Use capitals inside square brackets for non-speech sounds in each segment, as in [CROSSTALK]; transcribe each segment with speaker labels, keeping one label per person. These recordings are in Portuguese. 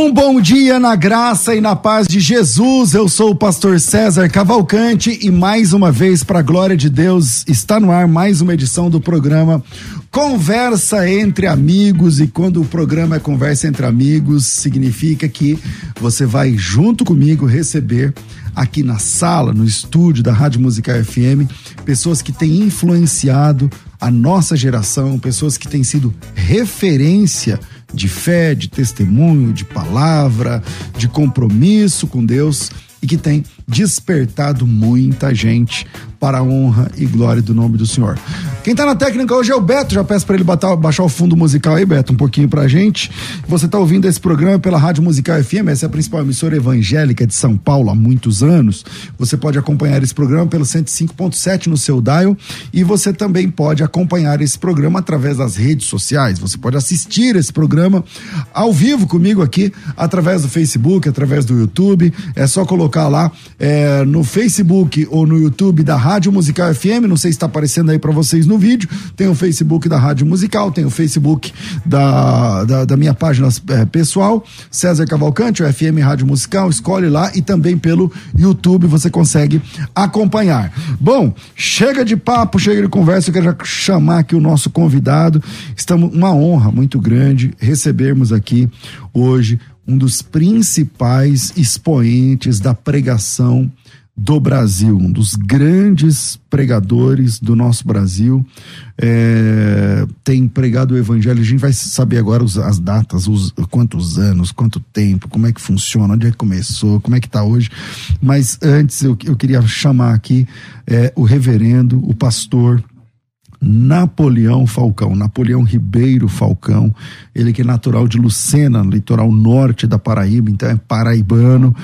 Speaker 1: Um bom dia na graça e na paz de Jesus. Eu sou o pastor César Cavalcante e mais uma vez, para a glória de Deus, está no ar mais uma edição do programa Conversa entre Amigos. E quando o programa é Conversa entre Amigos, significa que você vai junto comigo receber aqui na sala, no estúdio da Rádio Musical FM, pessoas que têm influenciado a nossa geração, pessoas que têm sido referência de fé, de testemunho, de palavra, de compromisso com Deus e que tem despertado muita gente para a honra e glória do nome do Senhor. Quem está na técnica hoje é o Beto, já peço para ele baixar, baixar o fundo musical aí, Beto, um pouquinho pra gente. Você está ouvindo esse programa pela Rádio Musical FM, essa é a principal emissora evangélica de São Paulo há muitos anos. Você pode acompanhar esse programa pelo 105.7 no seu dial e você também pode acompanhar esse programa através das redes sociais. Você pode assistir esse programa ao vivo comigo aqui através do Facebook, através do YouTube. É só colocar lá é, no Facebook ou no YouTube da Rádio Musical FM. Não sei se está aparecendo aí para vocês no vídeo. Tem o Facebook da Rádio Musical, tem o Facebook da, da, da minha página é, pessoal, César Cavalcante, o FM Rádio Musical. Escolhe lá e também pelo YouTube você consegue acompanhar. Bom, chega de papo, chega de conversa. Eu quero chamar aqui o nosso convidado. Estamos uma honra muito grande recebermos aqui hoje um dos principais expoentes da pregação do Brasil, um dos grandes pregadores do nosso Brasil, é, tem pregado o evangelho. A gente vai saber agora os, as datas, os, quantos anos, quanto tempo, como é que funciona, onde é que começou, como é que está hoje. Mas antes eu, eu queria chamar aqui é, o reverendo, o pastor Napoleão Falcão, Napoleão Ribeiro Falcão, ele que é natural de Lucena, litoral norte da Paraíba, então é paraibano,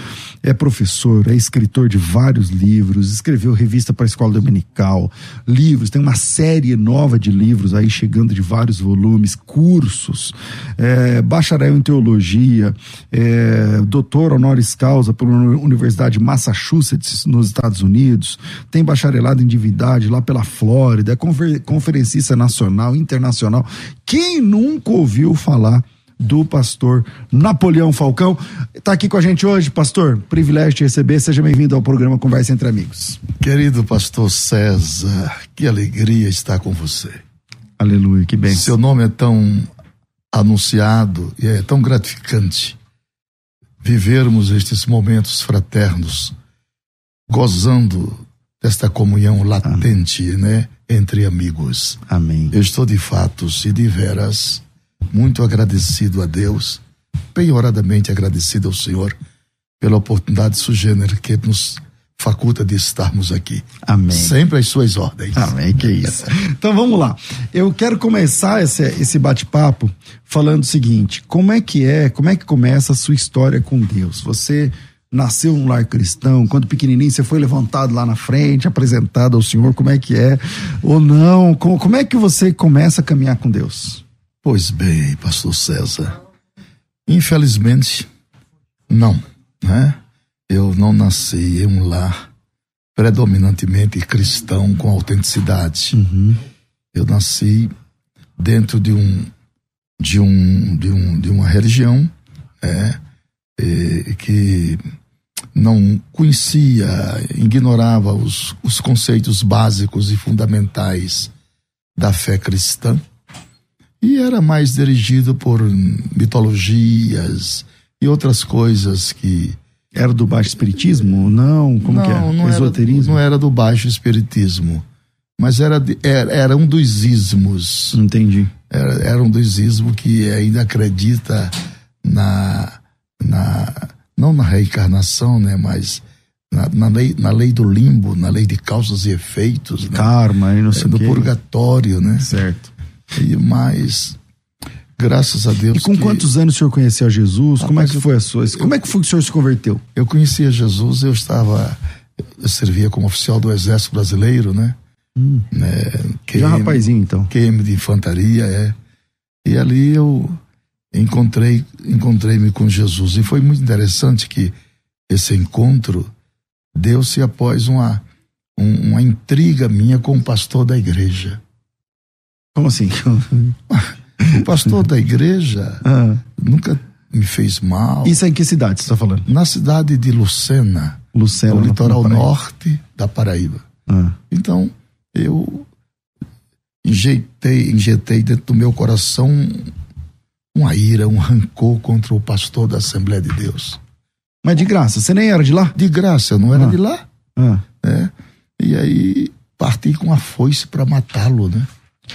Speaker 1: é professor, é escritor de vários livros, escreveu revista para a escola dominical, livros, tem uma série nova de livros aí chegando de vários volumes, cursos, é, bacharel em teologia, é, doutor honoris causa pela Universidade de Massachusetts, nos Estados Unidos, tem bacharelado em divindade lá pela Flórida, é conver conferencista nacional, internacional. Quem nunca ouviu falar do pastor Napoleão Falcão? Está aqui com a gente hoje, pastor. Privilégio de receber. Seja bem-vindo ao programa Conversa entre Amigos.
Speaker 2: Querido pastor César, que alegria estar com você.
Speaker 1: Aleluia, que bem.
Speaker 2: Seu nome é tão anunciado e é tão gratificante vivermos estes momentos fraternos, gozando desta comunhão latente, Amém. né? entre amigos.
Speaker 1: Amém.
Speaker 2: Eu estou de fato, se de veras, muito agradecido a Deus, penhoradamente agradecido ao Senhor pela oportunidade sugênero que nos faculta de estarmos aqui.
Speaker 1: Amém.
Speaker 2: Sempre às suas ordens.
Speaker 1: Amém, que isso. então vamos lá. Eu quero começar esse, esse bate-papo falando o seguinte: como é que é, como é que começa a sua história com Deus? Você nasceu num lar cristão, quando pequenininho você foi levantado lá na frente, apresentado ao Senhor, como é que é? Ou não? Como, como é que você começa a caminhar com Deus?
Speaker 2: Pois bem, pastor César, infelizmente, não, né? Eu não nasci em um lar predominantemente cristão com autenticidade.
Speaker 1: Uhum.
Speaker 2: Eu nasci dentro de um de um de, um, de uma religião é, que não conhecia, ignorava os, os conceitos básicos e fundamentais da fé cristã. E era mais dirigido por mitologias e outras coisas que
Speaker 1: era do baixo espiritismo não? Como
Speaker 2: não,
Speaker 1: que é?
Speaker 2: Não
Speaker 1: esoterismo
Speaker 2: era, não era do baixo espiritismo mas era, era, era um dos ismos.
Speaker 1: Entendi.
Speaker 2: Era, era um dos ismos que ainda acredita na na não na reencarnação, né, mas na, na, lei, na lei do limbo, na lei de causas e efeitos, né?
Speaker 1: karma e não sei
Speaker 2: é, do
Speaker 1: quê.
Speaker 2: purgatório, né?
Speaker 1: Certo.
Speaker 2: E mais graças a Deus.
Speaker 1: E com
Speaker 2: que...
Speaker 1: quantos anos o senhor conheceu Jesus? Como é que foi a sua? Como é que foi que o senhor se converteu?
Speaker 2: Eu conhecia Jesus, eu estava eu servia como oficial do Exército Brasileiro, né?
Speaker 1: Hum.
Speaker 2: Né,
Speaker 1: QM, Já rapazinho, então.
Speaker 2: QM de infantaria, é. E ali eu encontrei encontrei-me com Jesus. E foi muito interessante que esse encontro deu-se após uma, um, uma intriga minha com o pastor da igreja.
Speaker 1: Como assim? [LAUGHS]
Speaker 2: o pastor da igreja ah. nunca me fez mal.
Speaker 1: Isso é em que cidade você está falando?
Speaker 2: Na cidade de Lucena.
Speaker 1: Lucena.
Speaker 2: No litoral norte da Paraíba.
Speaker 1: Ah.
Speaker 2: Então, eu injetei, injetei dentro do meu coração uma ira, um rancor contra o pastor da Assembleia de Deus.
Speaker 1: Mas de graça, você nem era de lá?
Speaker 2: De graça, eu não era
Speaker 1: ah.
Speaker 2: de lá.
Speaker 1: Ah.
Speaker 2: É. E aí parti com a foice para matá-lo, né?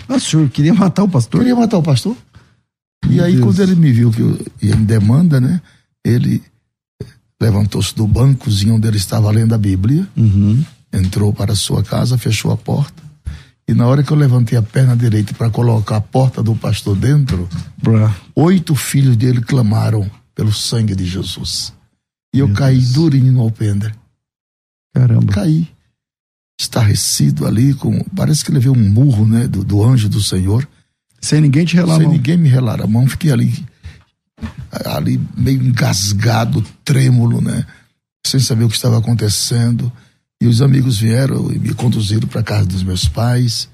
Speaker 1: Ah, o senhor queria matar o pastor?
Speaker 2: Queria matar o pastor. Meu e aí, Deus. quando ele me viu que eu ia em demanda, né? Ele levantou-se do bancozinho onde ele estava lendo a Bíblia,
Speaker 1: uhum.
Speaker 2: entrou para a sua casa, fechou a porta. E na hora que eu levantei a perna direita para colocar a porta do pastor dentro, oito filhos dele clamaram pelo sangue de Jesus. E eu Meu caí Deus. durinho no alpendre.
Speaker 1: Caramba.
Speaker 2: Caí. Estarrecido ali, com, parece que levei um murro, né, do, do anjo do Senhor.
Speaker 1: Sem ninguém te relar
Speaker 2: Sem a mão. Sem ninguém me relar a mão, fiquei ali, ali meio engasgado, trêmulo, né, sem saber o que estava acontecendo. E os amigos vieram e me conduziram para casa dos meus pais.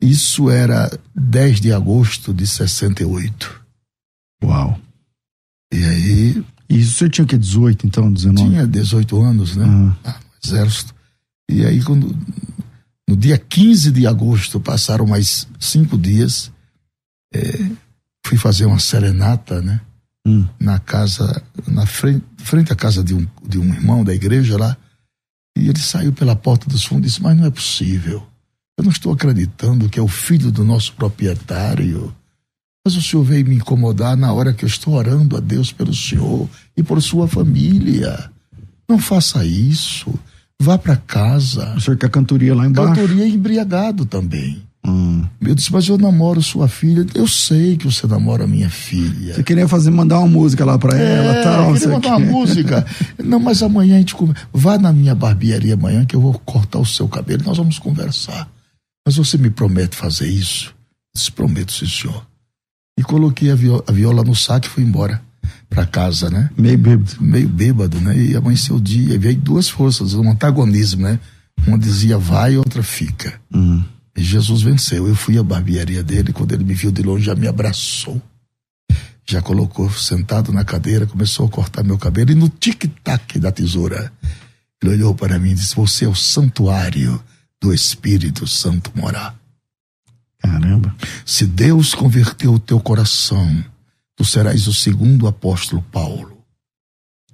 Speaker 2: Isso era 10 de agosto de 68.
Speaker 1: Uau.
Speaker 2: E aí
Speaker 1: e o senhor tinha o que, 18, então, 19?
Speaker 2: Tinha 18 anos, né?
Speaker 1: Uhum.
Speaker 2: Ah, exército. E aí, quando, no dia 15 de agosto, passaram mais cinco dias, é, fui fazer uma serenata, né?
Speaker 1: Hum.
Speaker 2: Na casa, na frente, frente à casa de um, de um irmão da igreja lá. E ele saiu pela porta dos fundos e disse: Mas não é possível. Eu não estou acreditando que é o filho do nosso proprietário mas o senhor veio me incomodar na hora que eu estou orando a Deus pelo senhor e por sua família. Não faça isso. Vá para casa.
Speaker 1: O senhor quer cantoria lá embaixo?
Speaker 2: Cantoria embriagado também.
Speaker 1: Hum.
Speaker 2: Eu disse, mas eu namoro sua filha. Eu sei que você namora minha filha.
Speaker 1: Você queria fazer, mandar uma música lá pra
Speaker 2: é,
Speaker 1: ela tal.
Speaker 2: Queria mandar uma música. [LAUGHS] Não, mas amanhã a gente come... Vá na minha barbearia amanhã que eu vou cortar o seu cabelo. Nós vamos conversar. Mas você me promete fazer isso? Eu disse, prometo, sim, senhor. E coloquei a viola, a viola no saco e fui embora para casa, né?
Speaker 1: Meio bêbado.
Speaker 2: Meio bêbado, né? E amanheceu o dia e veio duas forças, um antagonismo, né? Uma dizia vai e outra fica.
Speaker 1: Uhum.
Speaker 2: E Jesus venceu. Eu fui à barbearia dele, quando ele me viu de longe, já me abraçou. Já colocou sentado na cadeira, começou a cortar meu cabelo e no tic-tac da tesoura, ele olhou para mim e disse: Você é o santuário do Espírito Santo morar.
Speaker 1: Caramba.
Speaker 2: Se Deus converteu o teu coração, tu serás o segundo apóstolo Paulo.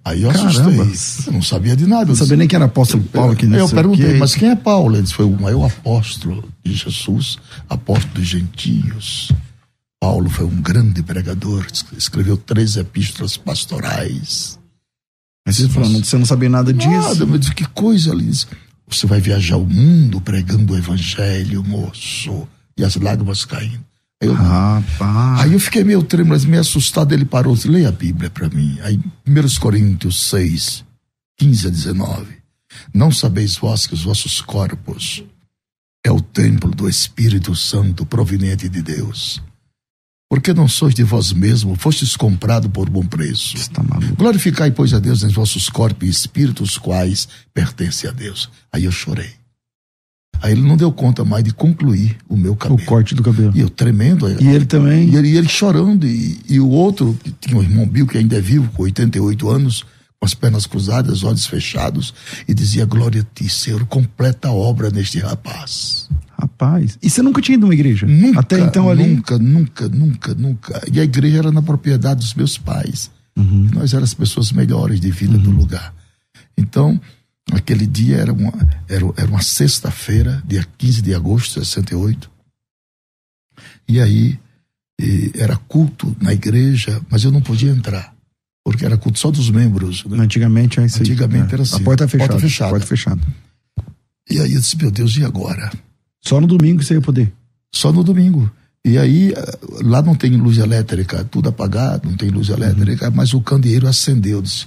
Speaker 2: Aí eu assustei. Eu não sabia de nada.
Speaker 1: Não sabia nem que era apóstolo Paulo
Speaker 2: nesse Eu perguntei, que... mas quem é Paulo? Ele disse, foi o maior apóstolo de Jesus, apóstolo dos gentios. Paulo foi um grande pregador, escreveu três epístolas pastorais.
Speaker 1: Mas você falando, você não sabia nada disso?
Speaker 2: Nada, mas que coisa ali. Você vai viajar o mundo pregando o evangelho, moço e as lágrimas caindo.
Speaker 1: Aí eu, Rapaz.
Speaker 2: aí eu fiquei meio trêmulo, meio assustado. Ele parou, disse, leia a Bíblia para mim. Aí, 1 Coríntios 6, 15 a 19. Não sabeis vós que os vossos corpos é o templo do Espírito Santo proveniente de Deus. Porque não sois de vós mesmo, fostes comprado por bom preço.
Speaker 1: Está maluco.
Speaker 2: Glorificai, pois, a Deus em vossos corpos e espíritos, quais pertencem a Deus. Aí eu chorei. Aí ele não deu conta mais de concluir o meu cabelo.
Speaker 1: O corte do cabelo.
Speaker 2: E eu tremendo.
Speaker 1: E ele também.
Speaker 2: E ele, e ele chorando. E, e, o outro, que tinha o irmão Bill, que ainda é vivo, com 88 anos, com as pernas cruzadas, olhos fechados, e dizia: Glória a ti, Senhor, completa a obra neste rapaz.
Speaker 1: Rapaz. E você nunca tinha ido uma igreja?
Speaker 2: Nunca.
Speaker 1: Até então ali?
Speaker 2: Nunca, nunca, nunca, nunca. E a igreja era na propriedade dos meus pais.
Speaker 1: Uhum.
Speaker 2: Nós éramos as pessoas melhores de vida uhum. do lugar. Então, Aquele dia era uma, era, era uma sexta-feira, dia 15 de agosto de 68. E aí e era culto na igreja, mas eu não podia entrar, porque era culto só dos membros. Né?
Speaker 1: Antigamente é isso
Speaker 2: Antigamente é. era assim.
Speaker 1: A porta fechada.
Speaker 2: Porta fechada.
Speaker 1: Porta fechada.
Speaker 2: E aí eu disse, meu Deus, e agora?
Speaker 1: Só no domingo você ia poder?
Speaker 2: Só no domingo. E aí, lá não tem luz elétrica, tudo apagado, não tem luz elétrica, uhum. mas o candeeiro acendeu. Disse,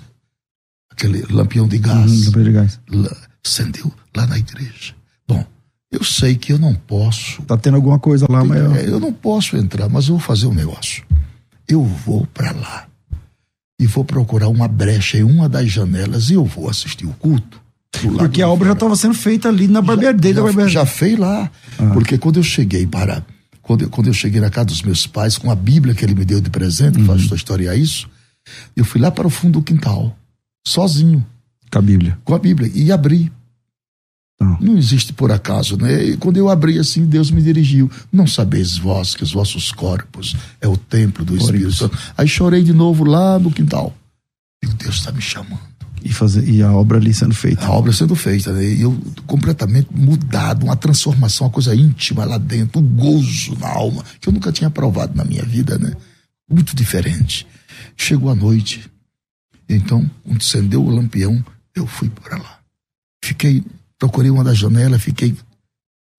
Speaker 2: aquele lampião de gás.
Speaker 1: Uhum, lampião de gás.
Speaker 2: Lá, acendeu lá na igreja. Bom, Eu sei que eu não posso.
Speaker 1: Tá tendo alguma coisa lá,
Speaker 2: Tem-
Speaker 1: mas. eu-
Speaker 2: é, eu não posso entrar, mas eu vou fazer um negócio. Eu vou para lá e vou procurar uma brecha em uma das janelas e eu vou assistir o culto.
Speaker 1: Porque a obra já estava sendo feita ali na da
Speaker 2: já,
Speaker 1: barbearia.
Speaker 2: já fez lá. Porque quando eu cheguei para. Quando eu, quando eu cheguei na casa dos meus pais, com a Bíblia que ele me deu de presente,
Speaker 1: Uhum.
Speaker 2: faz sua história isso, eu fui lá para o fundo do quintal, sozinho,
Speaker 1: Com a Bíblia.
Speaker 2: com a Bíblia, e abri.
Speaker 1: Ah.
Speaker 2: Não existe por acaso, né? E quando eu abri assim, Deus me dirigiu. Não sabeis vós que os vossos corpos é o templo do Espírito. Santo. Aí chorei de novo lá no quintal. Digo, Deus está me chamando.
Speaker 1: E, fazer, e a obra ali sendo feita.
Speaker 2: A obra sendo feita, né? E eu completamente mudado, uma transformação, uma coisa íntima lá dentro, um gozo na alma, que eu nunca tinha provado na minha vida, né? Muito diferente. Chegou a noite, então, quando acendeu o lampião, eu fui para lá. Fiquei, procurei uma das janelas, fiquei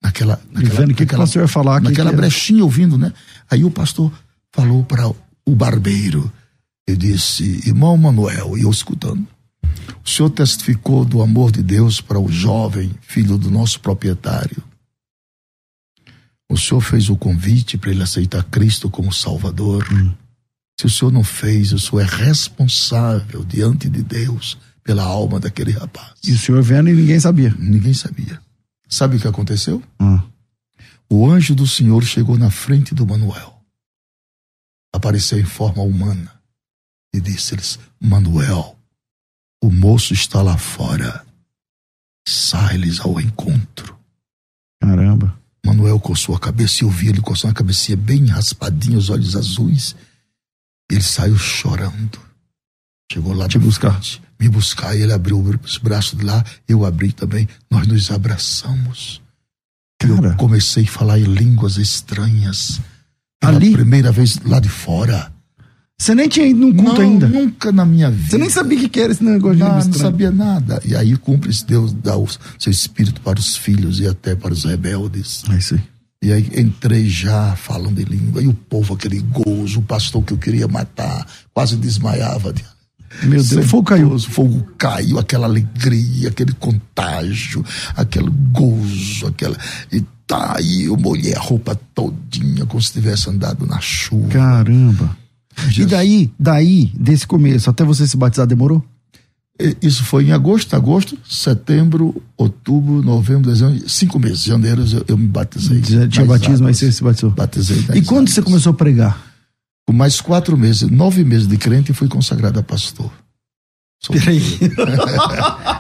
Speaker 2: naquela. Naquela
Speaker 1: vendo que,
Speaker 2: naquela-
Speaker 1: pastor ia falar. que
Speaker 2: naquela
Speaker 1: que
Speaker 2: brechinha ouvindo, né? Aí o pastor falou para o barbeiro, eu disse, irmão Manuel, e eu escutando. O senhor testificou do amor de Deus para o jovem filho do nosso proprietário. O senhor fez o convite para ele aceitar Cristo como Salvador. Se o senhor não fez, o senhor é responsável diante de Deus pela alma daquele rapaz.
Speaker 1: E o senhor vendo e ninguém sabia.
Speaker 2: Ninguém sabia. Sabe o que aconteceu?
Speaker 1: Ah.
Speaker 2: O anjo do Senhor chegou na frente do Manuel. Apareceu em forma humana e disse-lhes: Manuel, o moço está lá fora. Sai-lhes ao encontro.
Speaker 1: Caramba.
Speaker 2: Manuel coçou a cabeça e eu vi ele coçando a cabecinha bem raspadinha, os olhos azuis. Ele saiu chorando. Chegou lá
Speaker 1: Te
Speaker 2: na
Speaker 1: buscar.
Speaker 2: me buscar. E ele abriu os braços de lá, eu abri também. Nós nos abraçamos.
Speaker 1: Cara.
Speaker 2: Eu comecei a falar em línguas estranhas. Pela
Speaker 1: Ali?
Speaker 2: primeira vez lá de fora.
Speaker 1: Você nem tinha ido num culto
Speaker 2: Não,
Speaker 1: ainda.
Speaker 2: Nunca na minha vida.
Speaker 1: Você nem sabia o que, era esse negócio de
Speaker 2: Não,
Speaker 1: língua
Speaker 2: não
Speaker 1: estranha.
Speaker 2: sabia nada. E aí cumpre Deus dá o seu espírito para os filhos e até para os rebeldes.
Speaker 1: É isso aí.
Speaker 2: E aí entrei já falando em língua, e o povo, aquele gozo, o pastor que eu queria matar, quase desmaiava. de-
Speaker 1: Meu Deus, o fogo caiu.
Speaker 2: O fogo caiu, aquela alegria, aquele contágio, aquele gozo, aquela. E tá aí, eu molhei a roupa todinha, como se tivesse andado na chuva.
Speaker 1: Caramba. E
Speaker 2: Jesus.
Speaker 1: daí, daí, desse começo, até você se batizar, demorou?
Speaker 2: E- Isso foi em agosto, agosto, setembro, outubro, novembro, dezembro, cinco meses. Janeiro eu, eu me batizei.
Speaker 1: Já tinha batismo, aí
Speaker 2: águas.
Speaker 1: você se batizou.
Speaker 2: Batizei.
Speaker 1: E quando você
Speaker 2: águas.
Speaker 1: começou a pregar?
Speaker 2: Com mais quatro meses, nove meses de crente, fui consagrado a pastor.
Speaker 1: Peraí.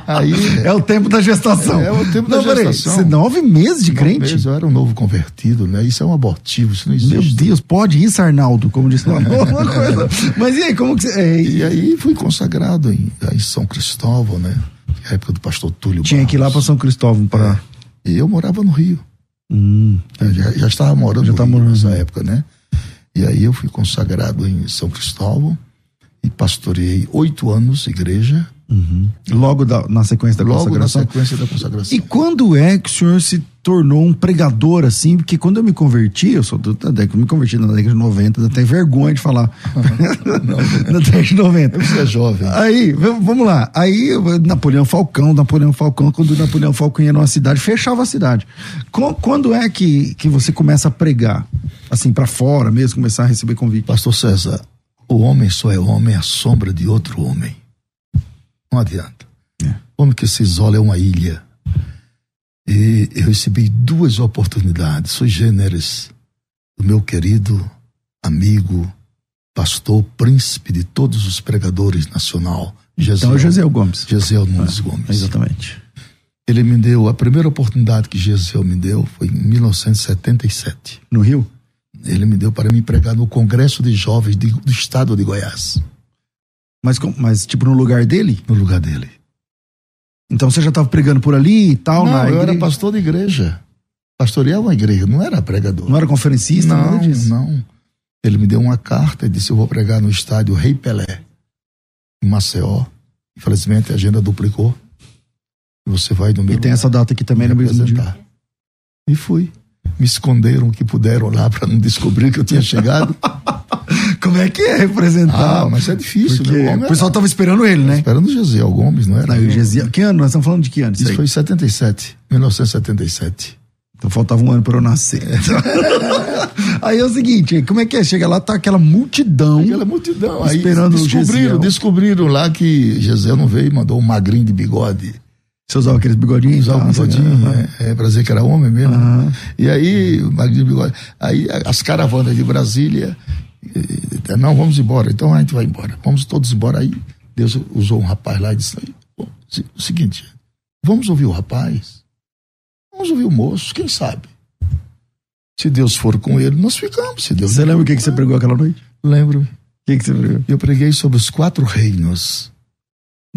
Speaker 2: Aí,
Speaker 1: É o tempo da gestação.
Speaker 2: É o tempo da
Speaker 1: Não, peraí,
Speaker 2: gestação.
Speaker 1: Você nove meses de
Speaker 2: nove
Speaker 1: crente?
Speaker 2: meses, eu era um novo convertido, né? Isso é um abortivo, isso não
Speaker 1: Meu
Speaker 2: existe.
Speaker 1: Deus, pode isso, Arnaldo, como disse lá. [LAUGHS] Uma coisa. Mas e aí, como que você. é,
Speaker 2: E aí fui consagrado em, em São Cristóvão, né? Na época do pastor Túlio
Speaker 1: tinha que ir lá
Speaker 2: Barros.
Speaker 1: pra São Cristóvão para.
Speaker 2: E eu morava no Rio.
Speaker 1: Hum,
Speaker 2: Eu já, já estava morando
Speaker 1: Já
Speaker 2: no
Speaker 1: tá
Speaker 2: Rio
Speaker 1: morando.
Speaker 2: nessa época, né? E aí eu fui consagrado em São Cristóvão e pastoreei oito anos igreja,
Speaker 1: logo da- na sequência da
Speaker 2: logo na
Speaker 1: consagração.
Speaker 2: sequência da consagração.
Speaker 1: E quando é que o senhor se tornou um pregador assim? Porque quando eu me converti, eu sou do, da década, eu me converti na década de 90, eu tenho vergonha de falar. [LAUGHS] [LAUGHS] na década de 90.
Speaker 2: Você é jovem.
Speaker 1: Aí, vamos lá. Aí, Napoleão Falcão, Napoleão Falcão, quando o Napoleão Falcão ia numa cidade, fechava a cidade. Quando é que, que você começa a pregar? Assim, pra fora mesmo, começar a receber convite?
Speaker 2: Pastor César, o homem só é homem à sombra de outro homem. Não adianta.
Speaker 1: É.
Speaker 2: O homem que se isola é uma ilha. E eu recebi duas oportunidades, sui generis, do meu querido amigo, pastor, príncipe de todos os pregadores nacional,
Speaker 1: Então,
Speaker 2: Gesiel,
Speaker 1: é José Gomes.
Speaker 2: Gesiel Nunes Gomes.
Speaker 1: Exatamente.
Speaker 2: Ele me deu, a primeira oportunidade que Gesiel me deu foi em 1977.
Speaker 1: No Rio?
Speaker 2: Ele me deu para me pregar no Congresso de Jovens de- do Estado de Goiás,
Speaker 1: Mas, mas, tipo, no lugar dele?
Speaker 2: no lugar dele.
Speaker 1: Então você já estava pregando por ali e tal,
Speaker 2: não,
Speaker 1: na
Speaker 2: eu
Speaker 1: igreja?
Speaker 2: era pastor de igreja. Pastoreava uma igreja, não era pregador.
Speaker 1: Não era conferencista,
Speaker 2: não,
Speaker 1: nada disso?
Speaker 2: não. Ele me deu uma carta e disse: Eu vou pregar no estádio Rei Pelé, em Maceió. Infelizmente a agenda duplicou. E você vai no meu
Speaker 1: E tem
Speaker 2: lugar
Speaker 1: essa data aqui também no mesmo dia.
Speaker 2: E fui. Me esconderam o que puderam lá para não descobrir que eu tinha chegado. [LAUGHS]
Speaker 1: Como é que é representar?
Speaker 2: ah, mas é difícil,
Speaker 1: Porque
Speaker 2: né? O
Speaker 1: o pessoal tava esperando ele, né?
Speaker 2: Esperando o Gesiel Gomes, não era?
Speaker 1: Não, o Gesiel- Que ano? Nós estamos falando de que ano? Isso
Speaker 2: Isso
Speaker 1: aí?
Speaker 2: foi em 77, 1977.
Speaker 1: Então faltava um ano para eu nascer. [LAUGHS] aí é o seguinte, como é que é? Chega lá, tá aquela multidão.
Speaker 2: Aquela multidão. Aí
Speaker 1: esperando o
Speaker 2: descobriram,
Speaker 1: Gesiel.
Speaker 2: descobriram lá que Gesiel não veio e mandou um magrinho de bigode.
Speaker 1: Você usava aqueles bigodinhos?
Speaker 2: Usava um
Speaker 1: tá,
Speaker 2: bigodinho,
Speaker 1: aham.
Speaker 2: é, é, pra dizer que era homem mesmo.
Speaker 1: Aham.
Speaker 2: E aí, bigode. Aí as caravanas de Brasília, eh, não, vamos embora. Então a gente vai embora. Vamos todos embora. Aí Deus usou um rapaz lá e disse, "Bom, se- o seguinte, vamos ouvir o rapaz. Vamos ouvir o moço, quem sabe? Se Deus for com ele, nós ficamos. Se Deus
Speaker 1: Você lembra o que, que você pregou aquela noite?
Speaker 2: Lembro.
Speaker 1: O que, que você pregou?
Speaker 2: Eu preguei sobre os quatro reinos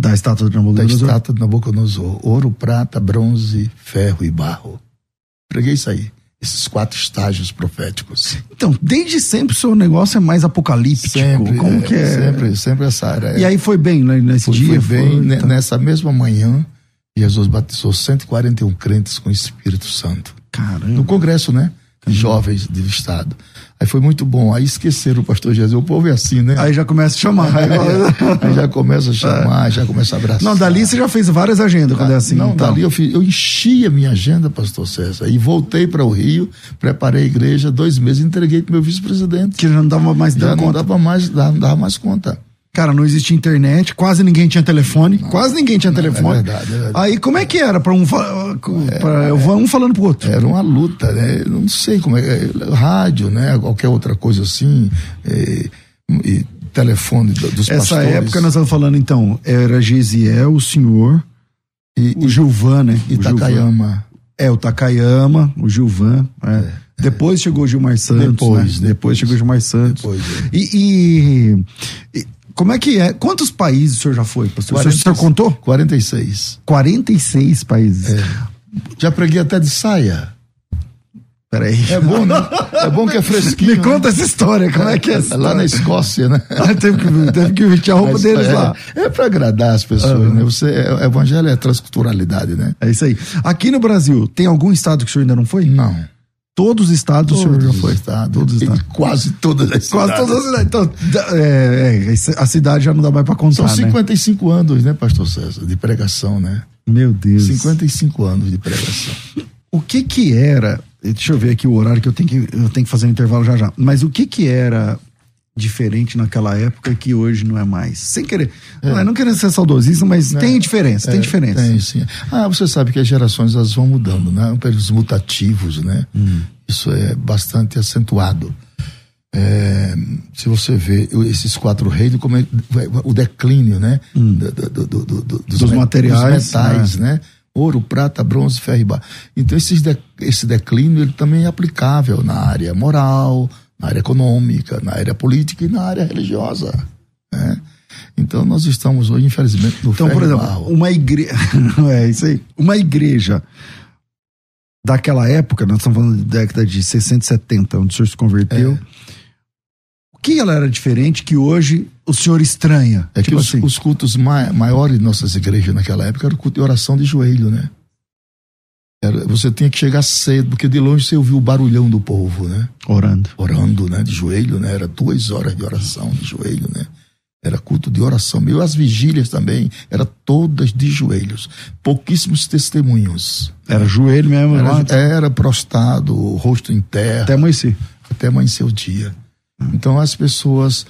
Speaker 1: Da estátua de
Speaker 2: da
Speaker 1: Nabucodonosor?
Speaker 2: estátua de Nabucodonosor: ouro, prata, bronze, ferro e barro. Preguei isso aí, esses quatro estágios proféticos.
Speaker 1: Então, desde sempre o seu negócio é mais apocalíptico.
Speaker 2: Sempre,
Speaker 1: Como
Speaker 2: é,
Speaker 1: que é?
Speaker 2: sempre, sempre essa área.
Speaker 1: E aí foi bem né, nesse
Speaker 2: foi,
Speaker 1: dia?
Speaker 2: foi bem, né,
Speaker 1: tá.
Speaker 2: nessa mesma manhã, Jesus batizou 141 crentes com o Espírito Santo. No
Speaker 1: Caramba.
Speaker 2: congresso, né? De jovens do estado. Aí foi muito bom. Aí esqueceram o pastor Jesus. O povo é assim, né?
Speaker 1: Aí já começa a chamar. [LAUGHS]
Speaker 2: Aí já começa a chamar, já começa a abraçar.
Speaker 1: Não, dali você já fez várias agendas quando é assim.
Speaker 2: Não,
Speaker 1: então.
Speaker 2: dali eu, fiz, eu enchi a minha agenda, pastor César, e voltei para o Rio, preparei a igreja, dois meses, entreguei para meu vice-presidente.
Speaker 1: Que já não dava mais
Speaker 2: Já não
Speaker 1: conta.
Speaker 2: dava mais, não dava mais conta.
Speaker 1: Cara, não existia internet, quase ninguém tinha telefone, quase ninguém tinha telefone.
Speaker 2: é verdade, é verdade.
Speaker 1: Aí como é que era para um, pra, um falando pro outro?
Speaker 2: Era uma luta, né? Eu não sei como é, é, rádio, né? Qualquer outra coisa assim, é, e telefone do- dos
Speaker 1: Essa
Speaker 2: pastores.
Speaker 1: época nós estamos falando então, era Gesiel, o senhor,
Speaker 2: e,
Speaker 1: o Gilvan, né? O Gilvan.
Speaker 2: Itacaiama.
Speaker 1: É, o Takayama, o Gilvan. é. Depois chegou o Gilmar Santos.
Speaker 2: Depois,
Speaker 1: né? depois chegou o Gilmar Santos.
Speaker 2: Depois, é.
Speaker 1: E, e- e como é que é? Quantos países o senhor já foi, pastor? O senhor- O senhor contou?
Speaker 2: 46.
Speaker 1: 46 países.
Speaker 2: Já preguei até de saia.
Speaker 1: Peraí.
Speaker 2: É bom, né? É bom que é [LAUGHS] fresquinho.
Speaker 1: Me conta essa história, como é que é essa
Speaker 2: Lá na? Escócia, né? [LAUGHS]
Speaker 1: Ah, teve, que, teve que vestir a roupa
Speaker 2: Mas
Speaker 1: deles
Speaker 2: é,
Speaker 1: lá.
Speaker 2: É para agradar as pessoas, né? Você, é, o evangelho é transculturalidade, né?
Speaker 1: É isso aí. Aqui no Brasil, tem algum estado que o senhor ainda não foi?
Speaker 2: Não.
Speaker 1: Todos os estados o senhor já
Speaker 2: Todos
Speaker 1: foi.
Speaker 2: os estados.
Speaker 1: Todos os estados.
Speaker 2: Quase todas as
Speaker 1: Quase
Speaker 2: cidades.
Speaker 1: todas as cidades. Então, é, é, a cidade já não dá mais pra contar,
Speaker 2: São
Speaker 1: né?
Speaker 2: 55 anos, né, pastor César, de pregação, né?
Speaker 1: Meu Deus.
Speaker 2: 55 anos de pregação.
Speaker 1: O que que era, deixa eu ver aqui o horário que eu tenho que, eu tenho que fazer um intervalo já já, mas o que que era diferente naquela época que hoje não é mais? Sem querer, não, é, não querendo ser saudosista, mas tem diferença, tem
Speaker 2: É,
Speaker 1: diferença.
Speaker 2: Tem, sim. Ah, você sabe que as gerações elas vão mudando, né? Períodos mutativos, né?
Speaker 1: Hum.
Speaker 2: Isso é bastante acentuado. É, se você vê esses quatro reinos, como é, o declínio, né? Do- do- do- do- do-
Speaker 1: Hum. Dos
Speaker 2: me-
Speaker 1: materiais,
Speaker 2: dos metais, né? Ouro, prata, bronze, ferro e barro. Então, esses de- esse declínio ele também é aplicável na área moral, na área econômica, na área política e na área religiosa. Né? Então, nós estamos hoje, infelizmente, no
Speaker 1: Então, por exemplo,
Speaker 2: barro.
Speaker 1: uma igreja, [LAUGHS] é isso aí, uma igreja daquela época, nós estamos falando de década de 60 e 70, onde o senhor se converteu,
Speaker 2: É.
Speaker 1: o que ela era diferente que hoje o senhor estranha?
Speaker 2: É
Speaker 1: tipo
Speaker 2: que os,
Speaker 1: assim,
Speaker 2: os cultos mai- maiores de nossas igrejas naquela época era o culto de oração de joelho, né? Era- você tinha que chegar cedo, porque de longe você ouvia o barulhão do povo, né?
Speaker 1: orando.
Speaker 2: Orando, né? De joelho, né? Era duas horas de oração de joelho, né? Era culto de oração. Meio as vigílias também, era todas de joelhos. Pouquíssimos testemunhos.
Speaker 1: Era joelho mesmo,
Speaker 2: Era,
Speaker 1: lá,
Speaker 2: era prostrado, o rosto em terra
Speaker 1: até amanhecer.
Speaker 2: até amanhecer o dia. Então as pessoas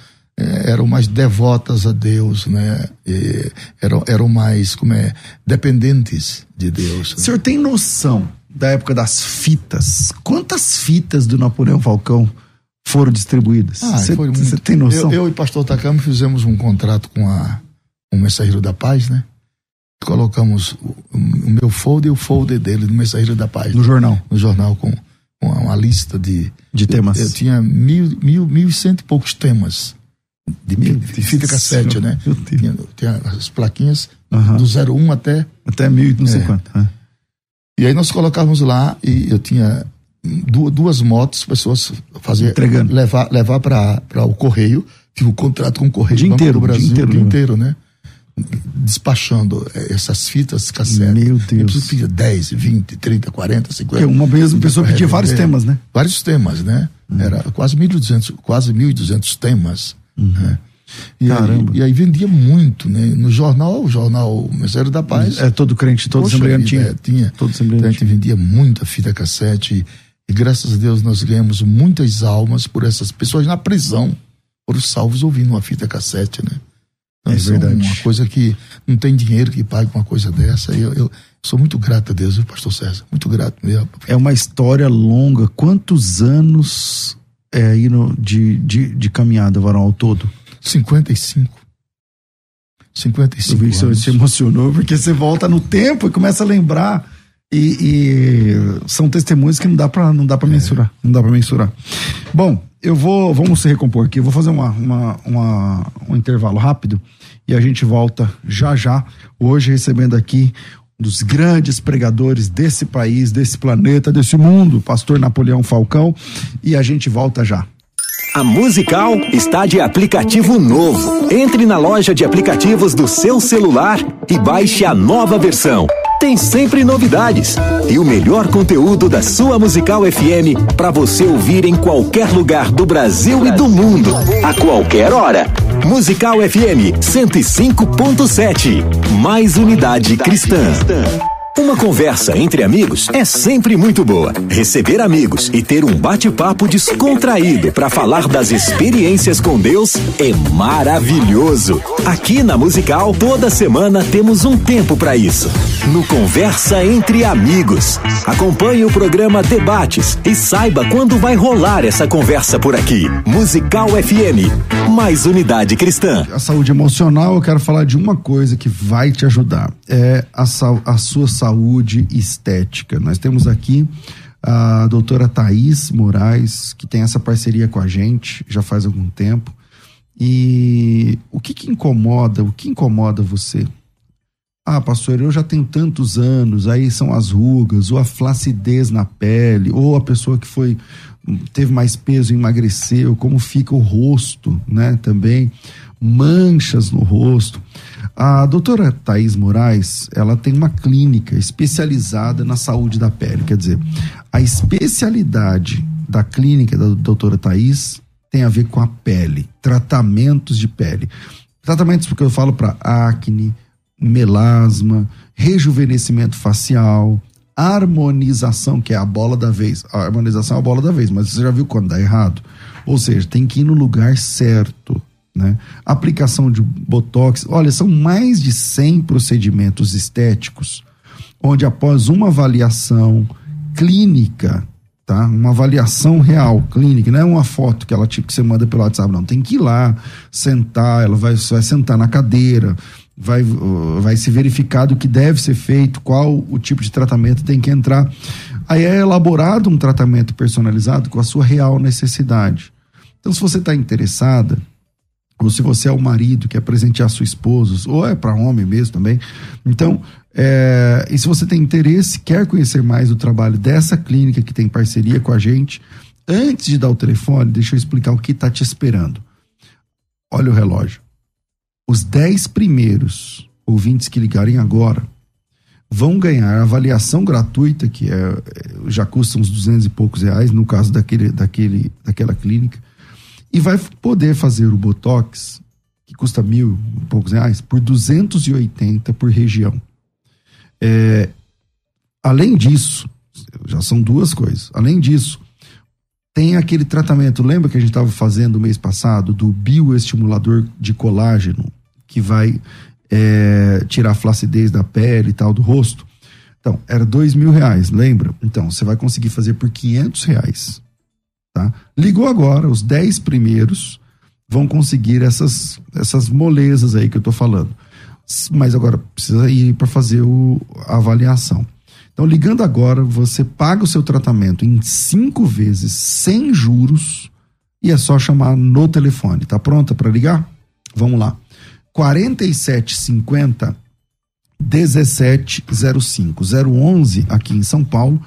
Speaker 2: eram mais devotas a Deus, né? E eram, eram mais, como é, dependentes de Deus.
Speaker 1: O senhor tem noção da época das fitas? Quantas fitas do Napoleão Falcão foram distribuídas?
Speaker 2: Ah,
Speaker 1: Você
Speaker 2: muito.
Speaker 1: tem noção?
Speaker 2: Eu, eu e pastor Takama fizemos um contrato com a o Mensageiro da Paz, né? Colocamos o, o meu folder e o folder dele, do Mensageiro da Paz.
Speaker 1: No jornal.
Speaker 2: no jornal com, com uma lista de
Speaker 1: De temas.
Speaker 2: Eu, eu tinha mil, mil, mil e cento e poucos temas de, de fita cassete, né? Tinha, tinha as plaquinhas
Speaker 1: Aham.
Speaker 2: do 01 até.
Speaker 1: Até mil e não sei
Speaker 2: É.
Speaker 1: quanto. né?
Speaker 2: E aí nós colocávamos lá e eu tinha du- duas motos, pessoas fazer
Speaker 1: Entregando.
Speaker 2: levar levar para o correio, tive um contrato com o correio
Speaker 1: Dia inteiro,
Speaker 2: do Brasil,
Speaker 1: dia inteiro,
Speaker 2: o dia
Speaker 1: né?
Speaker 2: inteiro, né? Despachando eh, essas fitas cassete.
Speaker 1: Meu
Speaker 2: Eu
Speaker 1: Deus.
Speaker 2: preciso pedir 10, 20, 30, 40, 50.
Speaker 1: Porque uma mesma pessoa pedia vários
Speaker 2: revender.
Speaker 1: temas, né?
Speaker 2: vários temas, né? Era quase 1.200, quase 1.200 temas.
Speaker 1: Uhum.
Speaker 2: né? E Caramba. Aí, e aí vendia muito, né? No jornal, o jornal Ministério da Paz.
Speaker 1: É todo crente, todo assembleante tinha. É,
Speaker 2: tinha. Todo assembleante. A gente vendia muita fita cassete e, graças a Deus nós ganhamos muitas almas por essas pessoas na prisão, por salvos ouvindo uma fita cassete, né? Então, é verdade. Uma coisa que não tem dinheiro que pague uma coisa dessa. Eu, eu sou muito grato a Deus, viu, pastor César? Muito grato mesmo.
Speaker 1: É uma história longa. Quantos anos é de, de, de caminhada, Varão, ao todo?
Speaker 2: 55. 55
Speaker 1: vi Você se emocionou porque você volta no tempo e começa a lembrar. E, e são testemunhos que não dá para não dá para é. mensurar, não dá para mensurar. Bom, eu vou, vamos se recompor aqui. Eu vou fazer uma, uma, uma, um intervalo rápido e a gente volta já já. Hoje recebendo aqui um dos grandes pregadores desse país, desse planeta, desse mundo, Pastor Napoleão Falcão, e a gente volta já.
Speaker 3: A Musical está de aplicativo novo. Entre na loja de aplicativos do seu celular e baixe a nova versão. Tem sempre novidades e o melhor conteúdo da sua Musical FM para você ouvir em qualquer lugar do Brasil e do mundo, a qualquer hora. Musical FM 105.7. Mais unidade cristã. Uma conversa entre amigos é sempre muito boa. Receber amigos e ter um bate-papo descontraído para falar das experiências com Deus é maravilhoso. Aqui na Musical, toda semana temos um tempo para isso. No Conversa entre Amigos. Acompanhe o programa Debates e saiba quando vai rolar essa conversa por aqui. Musical FM, mais unidade cristã.
Speaker 1: A saúde emocional, eu quero falar de uma coisa que vai te ajudar. É a, a sua saúde saúde estética. Nós temos aqui a doutora Thaís Moraes, que tem essa parceria com a gente já faz algum tempo. E o que, que incomoda? O que incomoda você? Ah, pastor, eu já tenho tantos anos, aí são as rugas, ou a flacidez na pele, ou a pessoa que foi teve mais peso, emagreceu, como fica o rosto, né, também, manchas no rosto. A doutora Thais Moraes, ela tem uma clínica especializada na saúde da pele. Quer dizer, a especialidade da clínica da doutora Thais tem a ver com a pele, tratamentos de pele. Tratamentos porque eu falo para acne, melasma, rejuvenescimento facial, harmonização, que é a bola da vez. A harmonização é a bola da vez, mas você já viu quando dá errado? Ou seja, tem que ir no lugar certo né? Aplicação de botox, olha, são mais de 100 procedimentos estéticos, onde após uma avaliação clínica, tá? Uma avaliação real, clínica, não é uma foto que ela tipo que você manda pelo WhatsApp, não. Tem que ir lá, sentar, ela vai, vai sentar na cadeira, vai, vai se verificar do que deve ser feito, qual o tipo de tratamento tem que entrar. Aí é elaborado um tratamento personalizado com a sua real necessidade. Então, se você está interessada, ou se você é o marido que quer presentear sua esposa, ou é para homem mesmo também. Então, é, e se você tem interesse, quer conhecer mais o trabalho dessa clínica que tem parceria com a gente, antes de dar o telefone, deixa eu explicar o que está te esperando. Olha o relógio. Os 10 primeiros ouvintes que ligarem agora vão ganhar avaliação gratuita, que é, é já custa uns 200 e poucos reais, no caso daquele, daquele, daquela clínica e vai poder fazer o Botox, que custa mil e poucos reais, por 280 por região. É, além disso, já são duas coisas. Além disso, tem aquele tratamento, lembra que a gente estava fazendo mês passado, do bioestimulador de colágeno, que vai é, tirar a flacidez da pele e tal, do rosto? Então, era dois mil reais, lembra? Então, você vai conseguir fazer por quinhentos reais. Tá? Ligou agora, os 10 primeiros vão conseguir essas, essas molezas aí que eu estou falando. Mas agora precisa ir para fazer o, a avaliação. Então, ligando agora, você paga o seu tratamento em cinco vezes, sem juros, e é só chamar no telefone. Tá pronta para ligar? Vamos lá. 4750 1705 011 aqui em São Paulo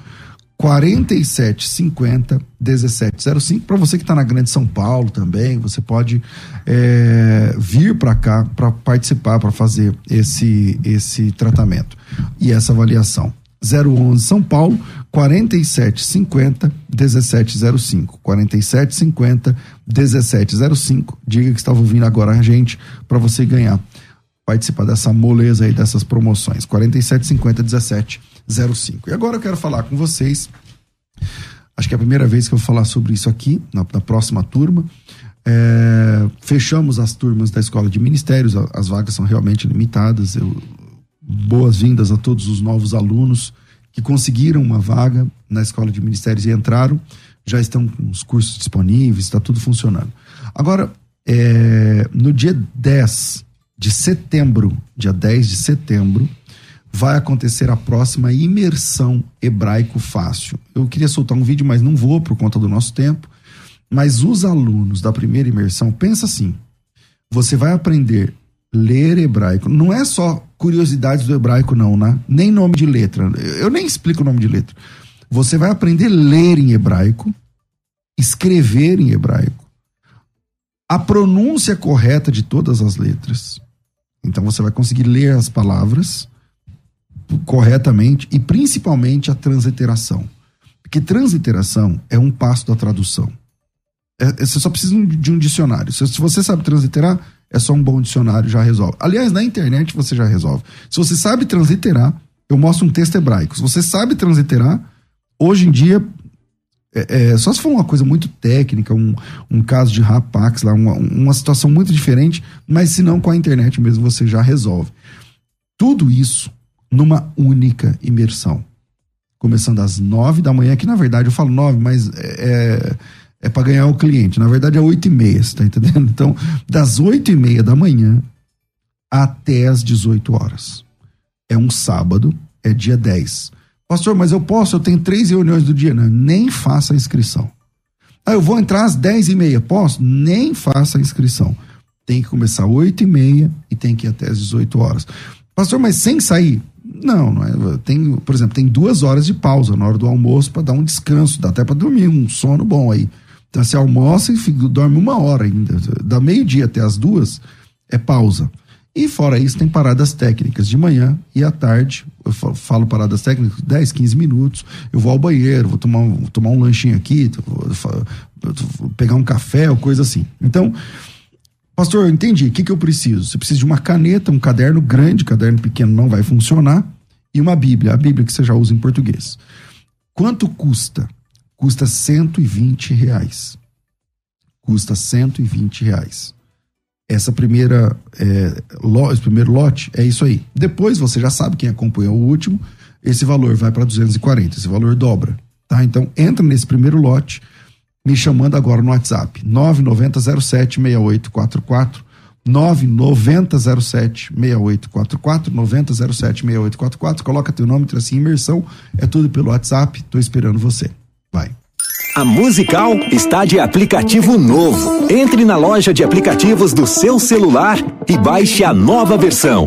Speaker 1: 4750 1705. Para você que está na Grande São Paulo também, você pode é, vir para cá para participar, para fazer esse, esse tratamento e essa avaliação. 011 São Paulo, 4750 1705. 4750 1705. Diga que estava ouvindo agora a gente para você ganhar. Participar dessa moleza aí, dessas promoções. 4750 1705. E agora eu quero falar com vocês. Acho que é a primeira vez que eu vou falar sobre isso aqui, na, na próxima turma. É, fechamos as turmas da escola de ministérios, as vagas são realmente limitadas. Boas-vindas a todos os novos alunos que conseguiram uma vaga na escola de ministérios e entraram. Já estão com os cursos disponíveis, está tudo funcionando. Agora, é, no dia 10 de setembro, dia 10 de setembro, vai acontecer a próxima imersão hebraico fácil. Eu queria soltar um vídeo, mas não vou por conta do nosso tempo. Mas os alunos da primeira imersão, pensa assim: você vai aprender ler hebraico. Não é só curiosidades do hebraico, não, né? Nem nome de letra. Eu nem explico o nome de letra. Você vai aprender ler em hebraico, escrever em hebraico, a pronúncia correta de todas as letras. Então você vai conseguir ler as palavras corretamente e principalmente a transliteração. Porque transliteração é um passo da tradução. É, é você só precisa de um dicionário. Se, se você sabe transliterar, é só um bom dicionário, já resolve. Aliás, na internet você já resolve. Se você sabe transliterar, eu mostro um texto hebraico. Se você sabe transliterar, hoje em dia, é, é, só se for uma coisa muito técnica, um, um caso de rapax, lá, uma, uma situação muito diferente, mas se não, com a internet mesmo você já resolve. Tudo isso numa única imersão. Começando às nove da manhã, que na verdade eu falo nove, mas é, é é para ganhar o cliente. Na verdade é oito e meia, você tá entendendo? Então, das oito e meia da manhã até as 18 horas. É um sábado, é dia 10. Pastor, mas eu posso, eu tenho três reuniões do dia. Não, nem faça a inscrição. Ah, eu vou entrar às 10 e meia. Posso? Nem faça a inscrição. Tem que começar às 8 e meia e tem que ir até às 18 horas. Pastor, mas sem sair? Não, não é. Tem, por exemplo, tem duas horas de pausa na hora do almoço para dar um descanso, dá até para dormir, um sono bom aí. Então você almoça e fica, dorme uma hora ainda. Da meio-dia até as duas é pausa. E fora isso, tem paradas técnicas de manhã e à tarde. Eu falo paradas técnicas, 10, 15 minutos. Eu vou ao banheiro, vou tomar, vou tomar um lanchinho aqui, vou, vou pegar um café ou coisa assim. Então, pastor, eu entendi. O que, que eu preciso? Você precisa de uma caneta, um caderno grande, caderno pequeno não vai funcionar, e uma Bíblia, a Bíblia que você já usa em português. Quanto custa? custa 120 reais. Custa 120 reais. Essa primeira, é, lo, esse primeiro lote é isso aí. Depois você já sabe quem acompanhou o último, esse valor vai para 240, esse valor dobra, tá? Então entra nesse primeiro lote, me chamando agora no WhatsApp 9907 6844 9907 6844 9007 6844 coloca teu nome, tracinho imersão, é tudo pelo WhatsApp, tô esperando você. Vai.
Speaker 3: A Musical está de aplicativo novo. Entre na loja de aplicativos do seu celular e baixe a nova versão.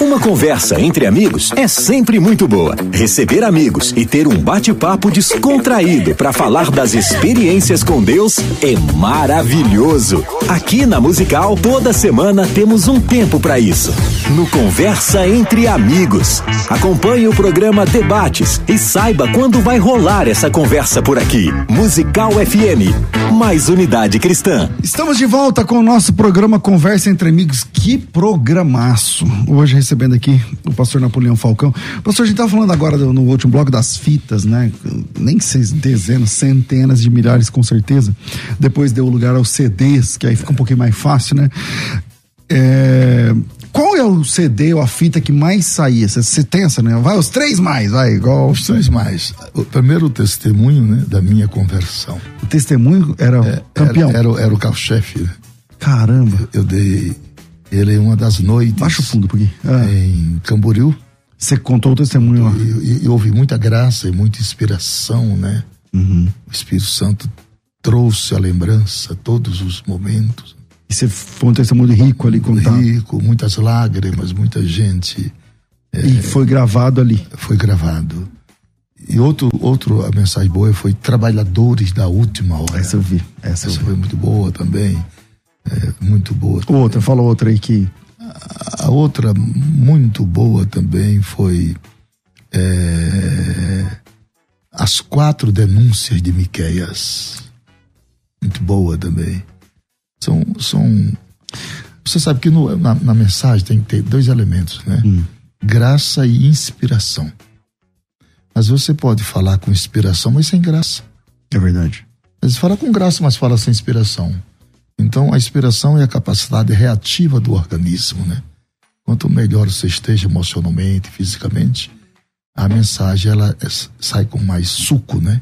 Speaker 3: Uma conversa entre amigos é sempre muito boa. Receber amigos e ter um bate-papo descontraído para falar das experiências com Deus é maravilhoso. Aqui na Musical, toda semana temos um tempo para isso. No Conversa entre Amigos. Acompanhe o programa Debates e saiba quando vai rolar essa conversa por aqui. Musical FM, mais unidade cristã.
Speaker 1: Estamos de volta com o nosso programa Conversa entre Amigos. Que programaço! Hoje recebendo aqui o pastor Napoleão Falcão. Pastor, a gente estava falando agora no último bloco das fitas, né? Nem sei, dezenas, centenas de milhares com certeza. Depois deu lugar aos CDs, que aí fica um pouquinho mais fácil, né? É, qual é o CD ou a fita que mais saía? Você tem essa, né? Vai os três mais, vai, igual.
Speaker 2: Os três mais. O primeiro testemunho, né, da minha conversão.
Speaker 1: O testemunho era é, campeão?
Speaker 2: Era, era, era o carro-chefe. Né?
Speaker 1: Caramba.
Speaker 2: Eu, eu dei ele é uma das noites.
Speaker 1: Baixa o fundo por aqui.
Speaker 2: Ah. Em Camboriú.
Speaker 1: Você contou o testemunho lá.
Speaker 2: E, e, houve muita graça e muita inspiração, né?
Speaker 1: Uhum.
Speaker 2: O Espírito Santo trouxe a lembrança, todos os momentos.
Speaker 1: E você foi um testemunho rico ali contado.
Speaker 2: Rico, muitas lágrimas, muita gente
Speaker 1: E foi gravado ali.
Speaker 2: Foi gravado. E outro, outro a mensagem boa foi Trabalhadores da Última Hora.
Speaker 1: Essa eu vi. Essa,
Speaker 2: Essa
Speaker 1: eu vi.
Speaker 2: foi muito boa também. É, muito boa.
Speaker 1: Outra, fala outra aí que.
Speaker 2: A outra muito boa também foi é, As Quatro Denúncias de Miqueias. Muito boa também. São. são você sabe que no, na, na, mensagem tem que ter dois elementos, né? Hum. Graça e inspiração. Às vezes você pode falar com inspiração, mas sem graça.
Speaker 1: É verdade.
Speaker 2: Às vezes fala com graça, mas fala sem inspiração. Então, a inspiração é a capacidade reativa do organismo, né? Quanto melhor você esteja emocionalmente, fisicamente, a mensagem ela é, sai com mais suco, né?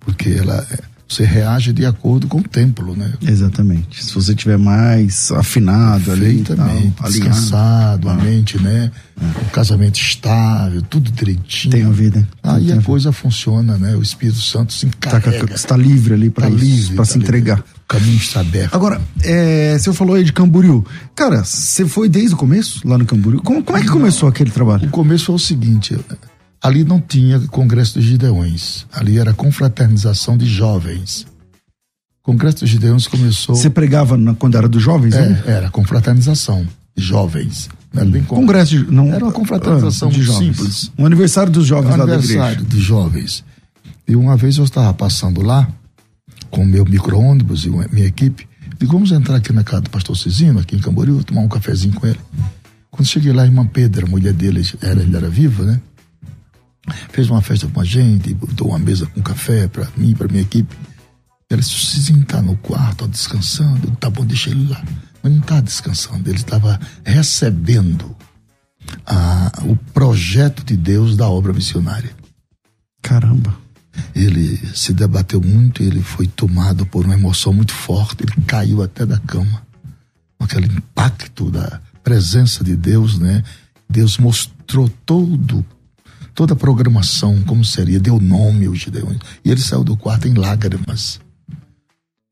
Speaker 2: Porque ela você reage de acordo com o templo, né?
Speaker 1: Exatamente. Se você tiver mais afinado ali, tal,
Speaker 2: descansado, ah. a mente, né? É. O casamento estável, tudo direitinho.
Speaker 1: Tem a vida.
Speaker 2: Aí a coisa funciona, né? O Espírito Santo se encarrega.
Speaker 1: Está, está livre ali para
Speaker 2: tá livre,
Speaker 1: para
Speaker 2: tá
Speaker 1: se entregar.
Speaker 2: Livre. O caminho está aberto.
Speaker 1: Agora, é, você falou aí de Camboriú. Cara, você foi desde o começo lá no Camboriú? Como, como é que começou aquele trabalho?
Speaker 2: O começo foi o seguinte: ali não tinha Congresso dos Gideões, ali era confraternização de jovens. Congresso dos Gideões começou.
Speaker 1: Você pregava na, quando era dos jovens?
Speaker 2: É,
Speaker 1: né?
Speaker 2: era confraternização de jovens. Não era bem
Speaker 1: Congresso de, não
Speaker 2: Era uma confraternização
Speaker 1: de jovens.
Speaker 2: simples.
Speaker 1: Um aniversário dos jovens
Speaker 2: um
Speaker 1: lá da igreja.
Speaker 2: aniversário dos jovens. E uma vez eu estava passando lá com meu micro-ônibus e minha equipe. Digo, vamos entrar aqui na casa do pastor Cezino, aqui em Camboriú, tomar um cafezinho com ele. Quando cheguei lá, a irmã Pedra, a mulher dele, era, ele era viva, né? Fez uma festa com a gente, botou uma mesa com café para mim, para minha equipe. Ela disse: Cizinho tá no quarto, ó, descansando. Tá bom, deixa ele lá. Mas não tá descansando, ele estava recebendo a, o projeto de Deus da obra missionária.
Speaker 1: Caramba.
Speaker 2: Ele se debateu muito, ele foi tomado por uma emoção muito forte, ele caiu até da cama. Com aquele impacto da presença de Deus, né? Deus mostrou todo toda a programação, como seria, deu nome aos Gideões. E ele saiu do quarto em lágrimas.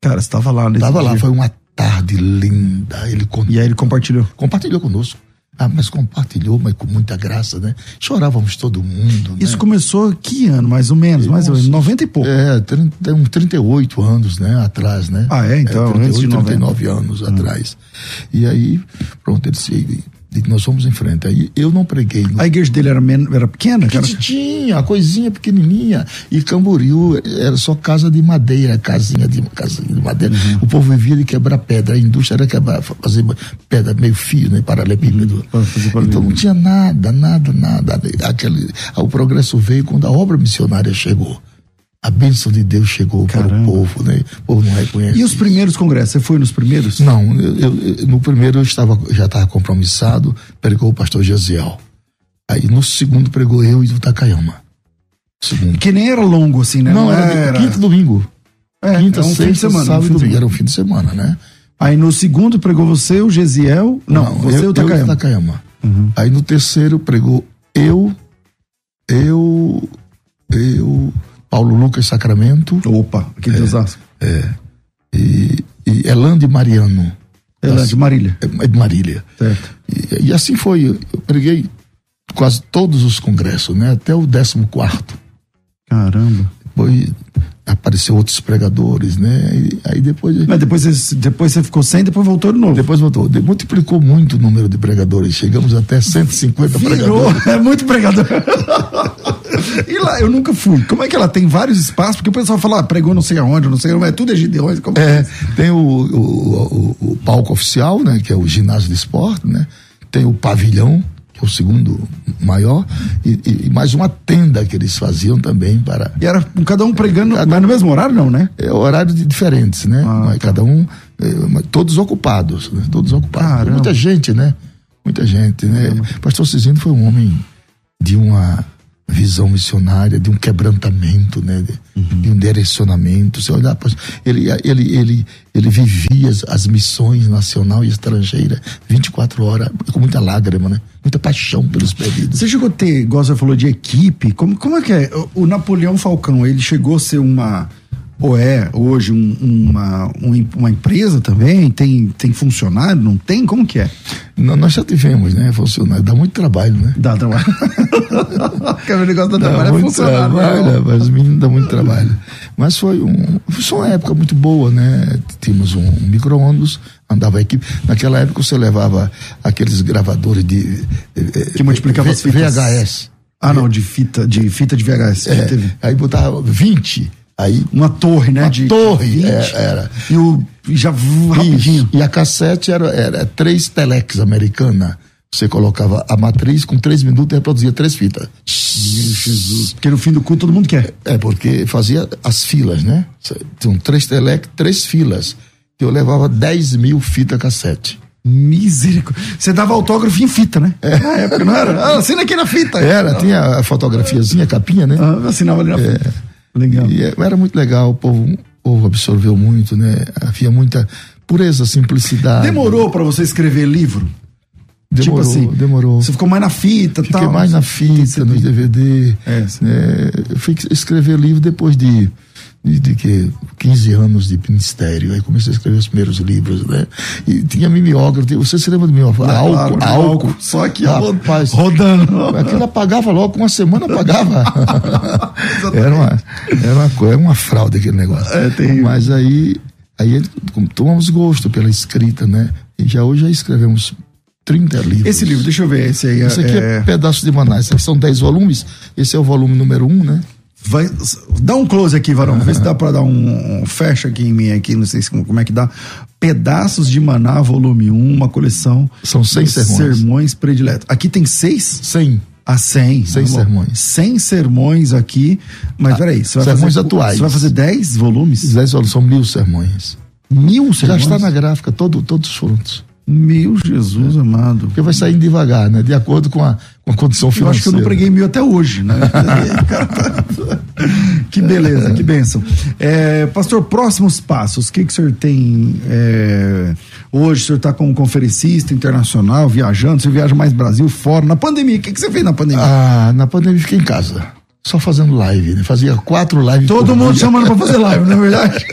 Speaker 1: Cara, estava lá nesse
Speaker 2: Estava lá, foi uma tarde linda. Ele
Speaker 1: E aí ele compartilhou.
Speaker 2: compartilhou conosco. Ah, mas compartilhou, mas com muita graça, né? Chorávamos todo mundo.
Speaker 1: Isso
Speaker 2: né?
Speaker 1: começou que ano, mais ou menos? Mais ou menos, 90 e pouco.
Speaker 2: É, 30, uns 38 anos, né, atrás, né?
Speaker 1: Ah, é? Então,
Speaker 2: é,
Speaker 1: antes de 90.
Speaker 2: 39 anos atrás. E aí, pronto, ele disse, e nós fomos em frente. Aí eu não preguei. No...
Speaker 1: A igreja dele era, men... era pequena? Cara?
Speaker 2: Tinha, a coisinha pequenininha. E Camboriú era só casa de madeira, casinha de, casinha de madeira.
Speaker 1: Uhum.
Speaker 2: O povo vivia de quebrar pedra. A indústria era quebrar, fazer pedra meio fio, né? Paralelepípedo.
Speaker 1: Uhum.
Speaker 2: Então não tinha nada, nada, nada. Aquele, o progresso veio quando a obra missionária chegou. A bênção de Deus chegou
Speaker 1: Caramba.
Speaker 2: para o povo, né? O povo não reconhece.
Speaker 1: E os
Speaker 2: isso.
Speaker 1: primeiros congressos? Você foi nos primeiros?
Speaker 2: Não, eu, eu- no primeiro eu estava, já estava compromissado, pregou o pastor Gesiel. Aí no segundo pregou eu e o Takayama. Segundo.
Speaker 1: Que nem era longo assim, né?
Speaker 2: Não, era, de quinta domingo.
Speaker 1: É,
Speaker 2: quinta,
Speaker 1: era um fim de
Speaker 2: sexta,
Speaker 1: semana, um
Speaker 2: sábado
Speaker 1: fim de
Speaker 2: e domingo.
Speaker 1: semana.
Speaker 2: Era um fim de semana, né?
Speaker 1: Aí no segundo pregou você, o Gesiel. Não, você
Speaker 2: eu,
Speaker 1: e o Takayama.
Speaker 2: Eu e o Takayama. Aí no terceiro pregou eu, eu, eu, Paulo Lucas Sacramento
Speaker 1: Opa, aqui de Osasco.
Speaker 2: e, e Elande Mariano.
Speaker 1: Ela é de Marília.
Speaker 2: É de Marília.
Speaker 1: Certo.
Speaker 2: E, e assim foi. Eu preguei quase todos os congressos, né? Até o 14 quarto.
Speaker 1: Caramba.
Speaker 2: Depois apareceu outros pregadores, né? E, aí depois
Speaker 1: Mas depois você, depois você ficou sem, depois voltou de novo.
Speaker 2: depois voltou. De- multiplicou muito o número de pregadores. Chegamos até 150
Speaker 1: Virou,
Speaker 2: pregadores. [LAUGHS]
Speaker 1: é muito pregador. e lá, eu nunca fui. Como é que ela tem vários espaços? Porque o pessoal fala, ah, pregou não sei aonde, não sei mas tudo é Gideões. Como
Speaker 2: É, tem o, o, o- o palco oficial, né? Que é o ginásio de esporte, né? Tem o pavilhão, que é o segundo maior, e, e- mais uma tenda que eles faziam também para
Speaker 1: E era cada um pregando, mas no mesmo horário não, né?
Speaker 2: é, horários de- diferentes, né?
Speaker 1: Ah,
Speaker 2: Mas
Speaker 1: tá.
Speaker 2: Cada um, é, todos ocupados, né? Todos ocupados.
Speaker 1: Caramba.
Speaker 2: Muita gente, né? Muita gente, né? Pastor Cizino foi um homem de uma visão missionária, de um quebrantamento, né? De,
Speaker 1: Uhum.
Speaker 2: de um direcionamento. Você olhar, pastor, ele, ele, ele, ele vivia as, as missões nacional e estrangeira 24 horas, com muita lágrima, né? Muita paixão pelos perdidos.
Speaker 1: Você chegou a ter, igual você falou, de equipe. Como, como é que é? O, o Napoleão Falcão, ele chegou a ser uma, ou é hoje um, uma, um, uma empresa também? Tem, tem funcionário? Não tem? Como que é?
Speaker 2: Não, nós já tivemos, né? Funcionário. Dá muito trabalho, né?
Speaker 1: Dá trabalho. [LAUGHS]
Speaker 2: que o negócio dá, dá trabalho muito é funcionário. Trabalho, né? mas os meninos dão muito trabalho. Mas foi, um, foi uma época muito boa, né? Tínhamos um, um micro- ondas, andava a equipe. Naquela época você levava aqueles gravadores de.
Speaker 1: Que multiplicava as
Speaker 2: fitas. VHS.
Speaker 1: Ah, não, de fita, de fita de VHS.
Speaker 2: É, aí botava 20 Aí,
Speaker 1: uma torre, né?
Speaker 2: Uma de torre, é, era.
Speaker 1: E o já rapidinho.
Speaker 2: E a cassete era, era três telex americana. Você colocava a matriz com três minutos e reproduzia três fitas.
Speaker 1: Jesus. Porque no fim do culto todo mundo quer.
Speaker 2: É, porque fazia as filas, né? Tinham três telex, três filas. Eu levava 10 mil fitas cassete.
Speaker 1: Misericórdia. Você dava autógrafo em fita, né? É. Na época, não era? [LAUGHS] Ah, assina aqui na fita.
Speaker 2: Era, tinha a fotografiazinha, a capinha, né?
Speaker 1: Ah, assinava ali na é. fita.
Speaker 2: Legal. E era muito legal, o povo, o povo absorveu muito, né? Havia muita pureza, simplicidade.
Speaker 1: Demorou para você escrever livro?
Speaker 2: Demorou, tipo assim, demorou.
Speaker 1: Você ficou mais na fita,
Speaker 2: Fiquei
Speaker 1: tal.
Speaker 2: mais na fita, no DVD. É, né? Eu fui escrever livro depois de de, de que 15 anos de ministério. Aí comecei a escrever os primeiros livros, né? E tinha mimeógrafo. Você se lembra do mimeógrafo?
Speaker 1: Álcool, claro, álcool. Só que
Speaker 2: rapaz,
Speaker 1: rodando. [LAUGHS]
Speaker 2: Aquilo apagava logo, uma semana apagava. [LAUGHS] era uma, era uma coisa, uma fraude aquele negócio. É terrível. Mas aí, aí tomamos gosto pela escrita, né? E já hoje já escrevemos 30 livros.
Speaker 1: Esse livro, deixa eu ver, esse aí.
Speaker 2: Esse aqui é, é Pedaços de aqui são 10 volumes. Esse é o volume número 1, um, né?
Speaker 1: Vai, dá um close aqui, Varão. Vê se dá pra dar um, um, Fecha aqui em mim, aqui, não sei se, como é que dá. Pedaços de Maná, volume 1, uma coleção.
Speaker 2: São 100 sermões.
Speaker 1: Sermões prediletos. Aqui tem seis?
Speaker 2: 100.
Speaker 1: Ah, 100.
Speaker 2: 100 tá sermões.
Speaker 1: 100 sermões aqui. Mas ah, peraí, você vai
Speaker 2: sermões
Speaker 1: fazer,
Speaker 2: atuais.
Speaker 1: Você vai fazer 10 volumes?
Speaker 2: 10 volumes, são mil sermões.
Speaker 1: Mil sermões?
Speaker 2: Já está na gráfica, todo, todos juntos.
Speaker 1: Meu Jesus é. amado.
Speaker 2: Porque vai saindo devagar, né? De acordo com a, com a condição financeira.
Speaker 1: Eu acho que eu não preguei mil até hoje, né? [LAUGHS] que beleza, que bênção. É, pastor, próximos passos. O que, que o senhor tem é, hoje? O senhor está como conferencista internacional, viajando, você viaja mais Brasil, fora. Na pandemia, o que, que você fez na pandemia?
Speaker 2: Ah, na pandemia fiquei em casa. Só fazendo live, né? Fazia quatro lives.
Speaker 1: Todo mundo dia. chamando pra fazer live, não é verdade?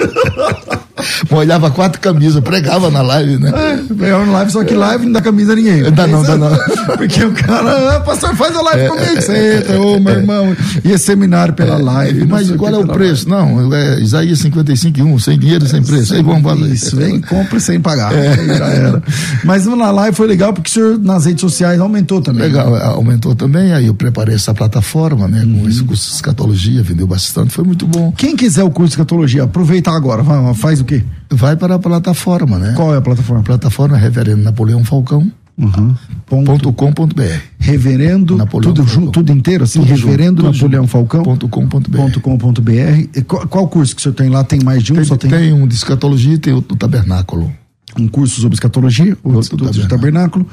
Speaker 1: [LAUGHS] [LAUGHS]
Speaker 2: molhava quatro camisas, pregava na live, né? É,
Speaker 1: pregava na live, só que live não dá camisa a ninguém.
Speaker 2: Dá não, dá não. [LAUGHS]
Speaker 1: Porque o cara, ah, pastor, faz a live é, comigo. Você entra, ô meu é. irmão. Ia seminário pela é, live.
Speaker 2: Mas qual é o preço? Live. Não, é Isaías 55 e 1, sem dinheiro, sem preço. Aí vamos fazer.
Speaker 1: Isso, vem, compre sem pagar. É. Já era. Mas na live foi legal porque o senhor nas redes sociais aumentou também.
Speaker 2: Legal, né? aumentou também. Aí eu preparei essa plataforma, né? Com uhum. esse curso de escatologia, vendeu bastante, foi muito bom.
Speaker 1: Quem quiser o curso de escatologia, aproveita agora. Faz o quê?
Speaker 2: vai para a plataforma, né?
Speaker 1: Qual é a plataforma? A
Speaker 2: plataforma Reverendo Napoleão Falcão.
Speaker 1: Uhum.
Speaker 2: Ponto, .com.br
Speaker 1: Reverendo Napoleão tudo junto, tudo inteiro assim, tudo Reverendo junto, Napoleão Falcão
Speaker 2: ponto .com.br.
Speaker 1: .com.br. Qual, qual curso que o senhor tem lá? Tem mais de um?
Speaker 2: Tem,
Speaker 1: só
Speaker 2: tem... tem um de escatologia e tem outro do tabernáculo
Speaker 1: um curso sobre escatologia, o outro tabernáculo, tabernáculo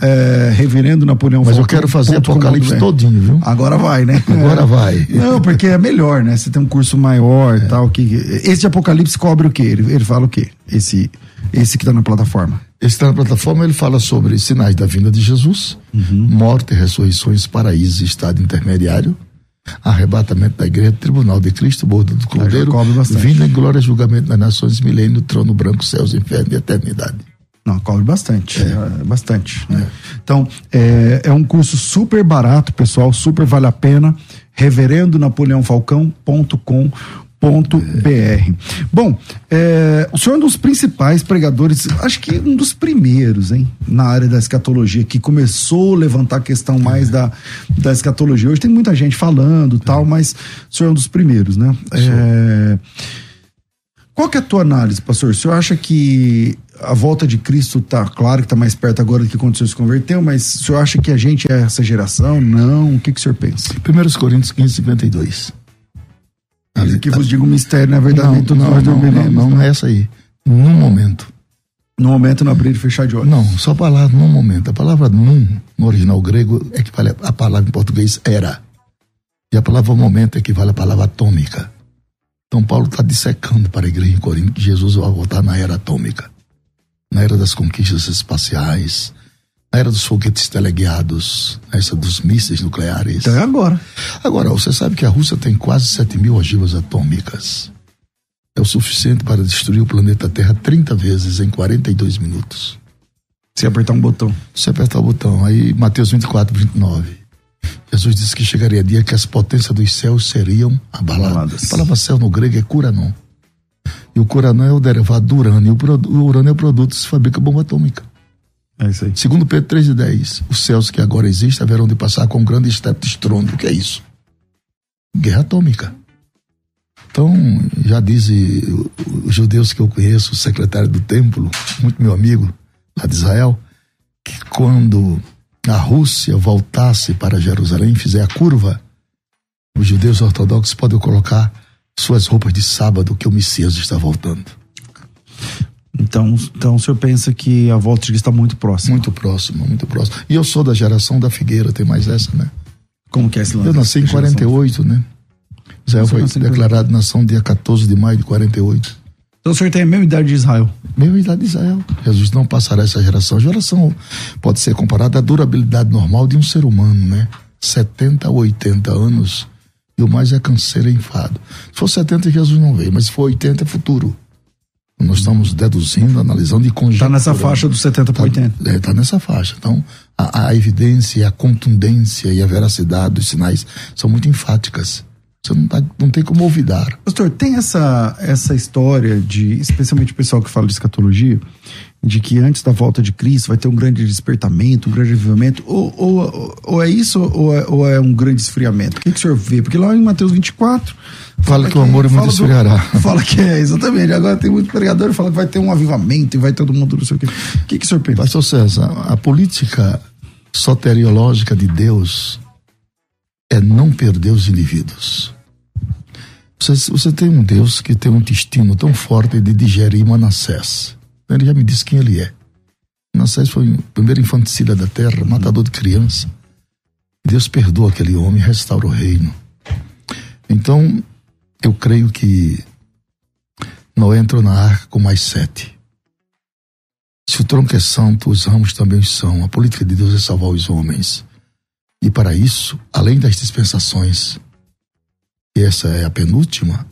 Speaker 1: é, reverendo Napoleão
Speaker 2: Mas Falcão, eu quero fazer Apocalipse todinho, viu?
Speaker 1: Agora vai, né? [LAUGHS]
Speaker 2: Agora é. vai.
Speaker 1: Não, porque é melhor, né? Você tem um curso maior e é. tal. Que, esse Apocalipse cobre o quê? Ele, ele fala o quê? Esse, esse que está na plataforma.
Speaker 2: Esse está na plataforma, ele fala sobre sinais da vinda de Jesus, uhum. morte, ressurreições, paraíso e estado intermediário arrebatamento da igreja, tribunal de Cristo, bordo do Cordeiro, vinda em glória, julgamento das nações, milênio, trono branco, céus, inferno e eternidade.
Speaker 1: Não, cobre bastante, é. É, bastante. Né? Então, é, é um curso super barato, pessoal, super vale a pena. Reverendo Napoleão Falcão.com br Bom, é, o senhor é um dos principais pregadores, acho que um dos primeiros, hein, na área da escatologia, que começou a levantar a questão mais da, da escatologia. Hoje tem muita gente falando tal, mas o senhor é um dos primeiros, né? É, qual que é a tua análise, pastor? O senhor acha que a volta de Cristo tá claro que tá mais perto agora do que quando o senhor se converteu, mas o senhor acha que a gente é essa geração? Não? O que, que o senhor pensa?
Speaker 2: 1 Coríntios 15, 52.
Speaker 1: Ali, que tá. vos digo mistério, na verdade,
Speaker 2: não, todos não, nós dormiremos. Não, não, não é essa aí. Num momento.
Speaker 1: No momento, não abrir e fechar de olhos.
Speaker 2: Não, só a palavra num momento. A palavra num, no original grego, equivale a palavra em português era. E a palavra momento equivale à palavra atômica. Então Paulo está dissecando para a igreja em Corinto que Jesus vai voltar na era atômica. Na era das conquistas espaciais, na era dos foguetes teleguiados, essa dos mísseis nucleares.
Speaker 1: Então é agora.
Speaker 2: Agora, você sabe que a Rússia tem quase 7 mil ogivas atômicas. é o suficiente para destruir o planeta Terra 30 vezes em 42 minutos.
Speaker 1: Se apertar um botão.
Speaker 2: Se apertar o botão. Aí, Mateus 24, 29. Jesus disse que chegaria dia que as potências dos céus seriam abaladas. abaladas. A palavra céu no grego é curanon. E o curanon é o derivado do urânio. E o urânio é o produto que se fabrica bomba atômica.
Speaker 1: É isso aí.
Speaker 2: Segundo Pedro 3 e 10, os céus que agora existem haverão de passar com um grande estepto estrondo. O que é isso? Guerra atômica. Então, já dizem os judeus que eu conheço, o secretário do templo, muito meu amigo lá de Israel, que quando a Rússia voltasse para Jerusalém, fizer a curva, os judeus ortodoxos podem colocar suas roupas de sábado que o Messias está voltando.
Speaker 1: Então, então o senhor pensa que a volta de está muito próxima?
Speaker 2: Muito próxima, muito próxima. E eu sou da geração da Figueira, tem mais essa, né?
Speaker 1: Como que é esse lance?
Speaker 2: Eu nasci em 48, né? Israel foi declarado nação dia 14 de maio de 48.
Speaker 1: Então o senhor tem a mesma idade de Israel?
Speaker 2: Mesma idade de Israel. Jesus não passará essa geração. A geração pode ser comparada à durabilidade normal de um ser humano, né? 70 a 80 anos. E o mais é canseiro e enfado. Se for 70, Jesus não veio, mas se for 80, é futuro. Nós estamos deduzindo, analisando e conjecturando. Está
Speaker 1: nessa faixa dos 70 para 80.
Speaker 2: Está é, tá nessa faixa. Então, a, a, evidência, a contundência e a veracidade dos sinais são muito enfáticas. Você não, tá, não tem como olvidar.
Speaker 1: Pastor, tem essa, essa história de, especialmente o pessoal que fala de escatologia, de que antes da volta de Cristo vai ter um grande despertamento, um grande avivamento, ou, ou, ou é isso ou é, ou é, um grande esfriamento? O que, que o senhor vê? Porque lá em Mateus 24
Speaker 2: Fala, fala que, o amor é muito esfriará. [LAUGHS]
Speaker 1: Fala que é, exatamente. Agora tem muito pregador que fala que vai ter um avivamento e vai todo mundo não sei o quê. O que, que o senhor pensa?
Speaker 2: Pastor César, a política soteriológica de Deus é não perder os indivíduos. Você, você tem um Deus que tem um intestino tão forte de digerir Manassés. Ele já me disse quem ele é. Manassés foi o primeiro infanticida da terra, matador de criança. Deus perdoa aquele homem restaura o reino. Então, eu creio que Noé entrou na arca com mais sete. Se o tronco é santo, os ramos também são. A política de Deus é salvar os homens. E para isso, além das dispensações, e essa é a penúltima,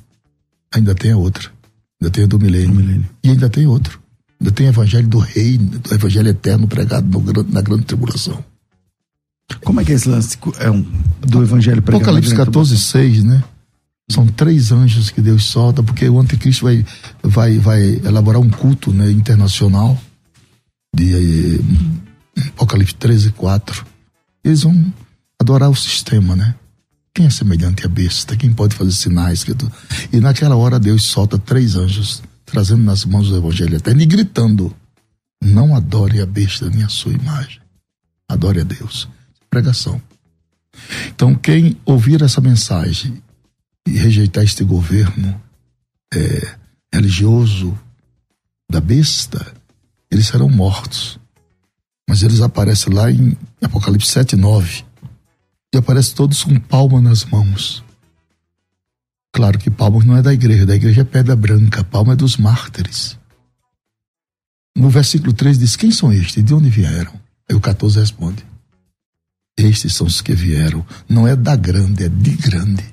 Speaker 2: ainda tem a outra. Ainda tem a do milênio. milênio. E ainda tem outro. Ainda tem o evangelho do reino, do evangelho eterno pregado no, na grande tribulação.
Speaker 1: Como é que é esse lance é um, do evangelho pregado?
Speaker 2: Apocalipse 14, 6, né? São três anjos que Deus solta, porque o anticristo vai, vai, vai elaborar um culto né, internacional de eh, Apocalipse 13, 4. Eles vão adorar o sistema, né? Quem é semelhante à besta? Quem pode fazer sinais? E naquela hora Deus solta três anjos, trazendo nas mãos o evangelho eterno e gritando: Não adore a besta nem a sua imagem. Adore a Deus. Pregação. Então, quem ouvir essa mensagem e rejeitar este governo é, religioso da besta, eles serão mortos. Mas eles aparecem lá em Apocalipse 7, 9. E aparecem todos com palma nas mãos. Claro que palma não é da igreja, da igreja é pedra branca, palma é dos mártires. No versículo 3 diz: Quem são estes? De onde vieram? Aí o 14 responde: Estes são os que vieram. Não é da grande, é de grande.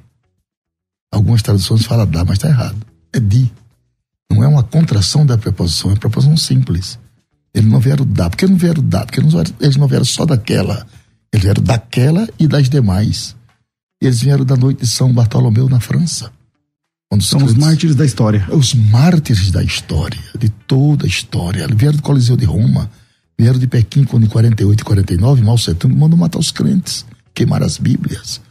Speaker 2: Algumas traduções falam da, mas está errado. É de. Não é uma contração da preposição, é uma preposição simples. Eles não vieram da. Por que não vieram da? Porque eles não vieram só daquela. Eles vieram daquela e das demais. Eles vieram da noite de São Bartolomeu na França.
Speaker 1: São os mártires da história.
Speaker 2: Os mártires da história, de toda a história. Vieram do Coliseu de Roma, vieram de Pequim quando em 48 e 49, Mao Tse Tung mandou matar os crentes, queimar as Bíblias.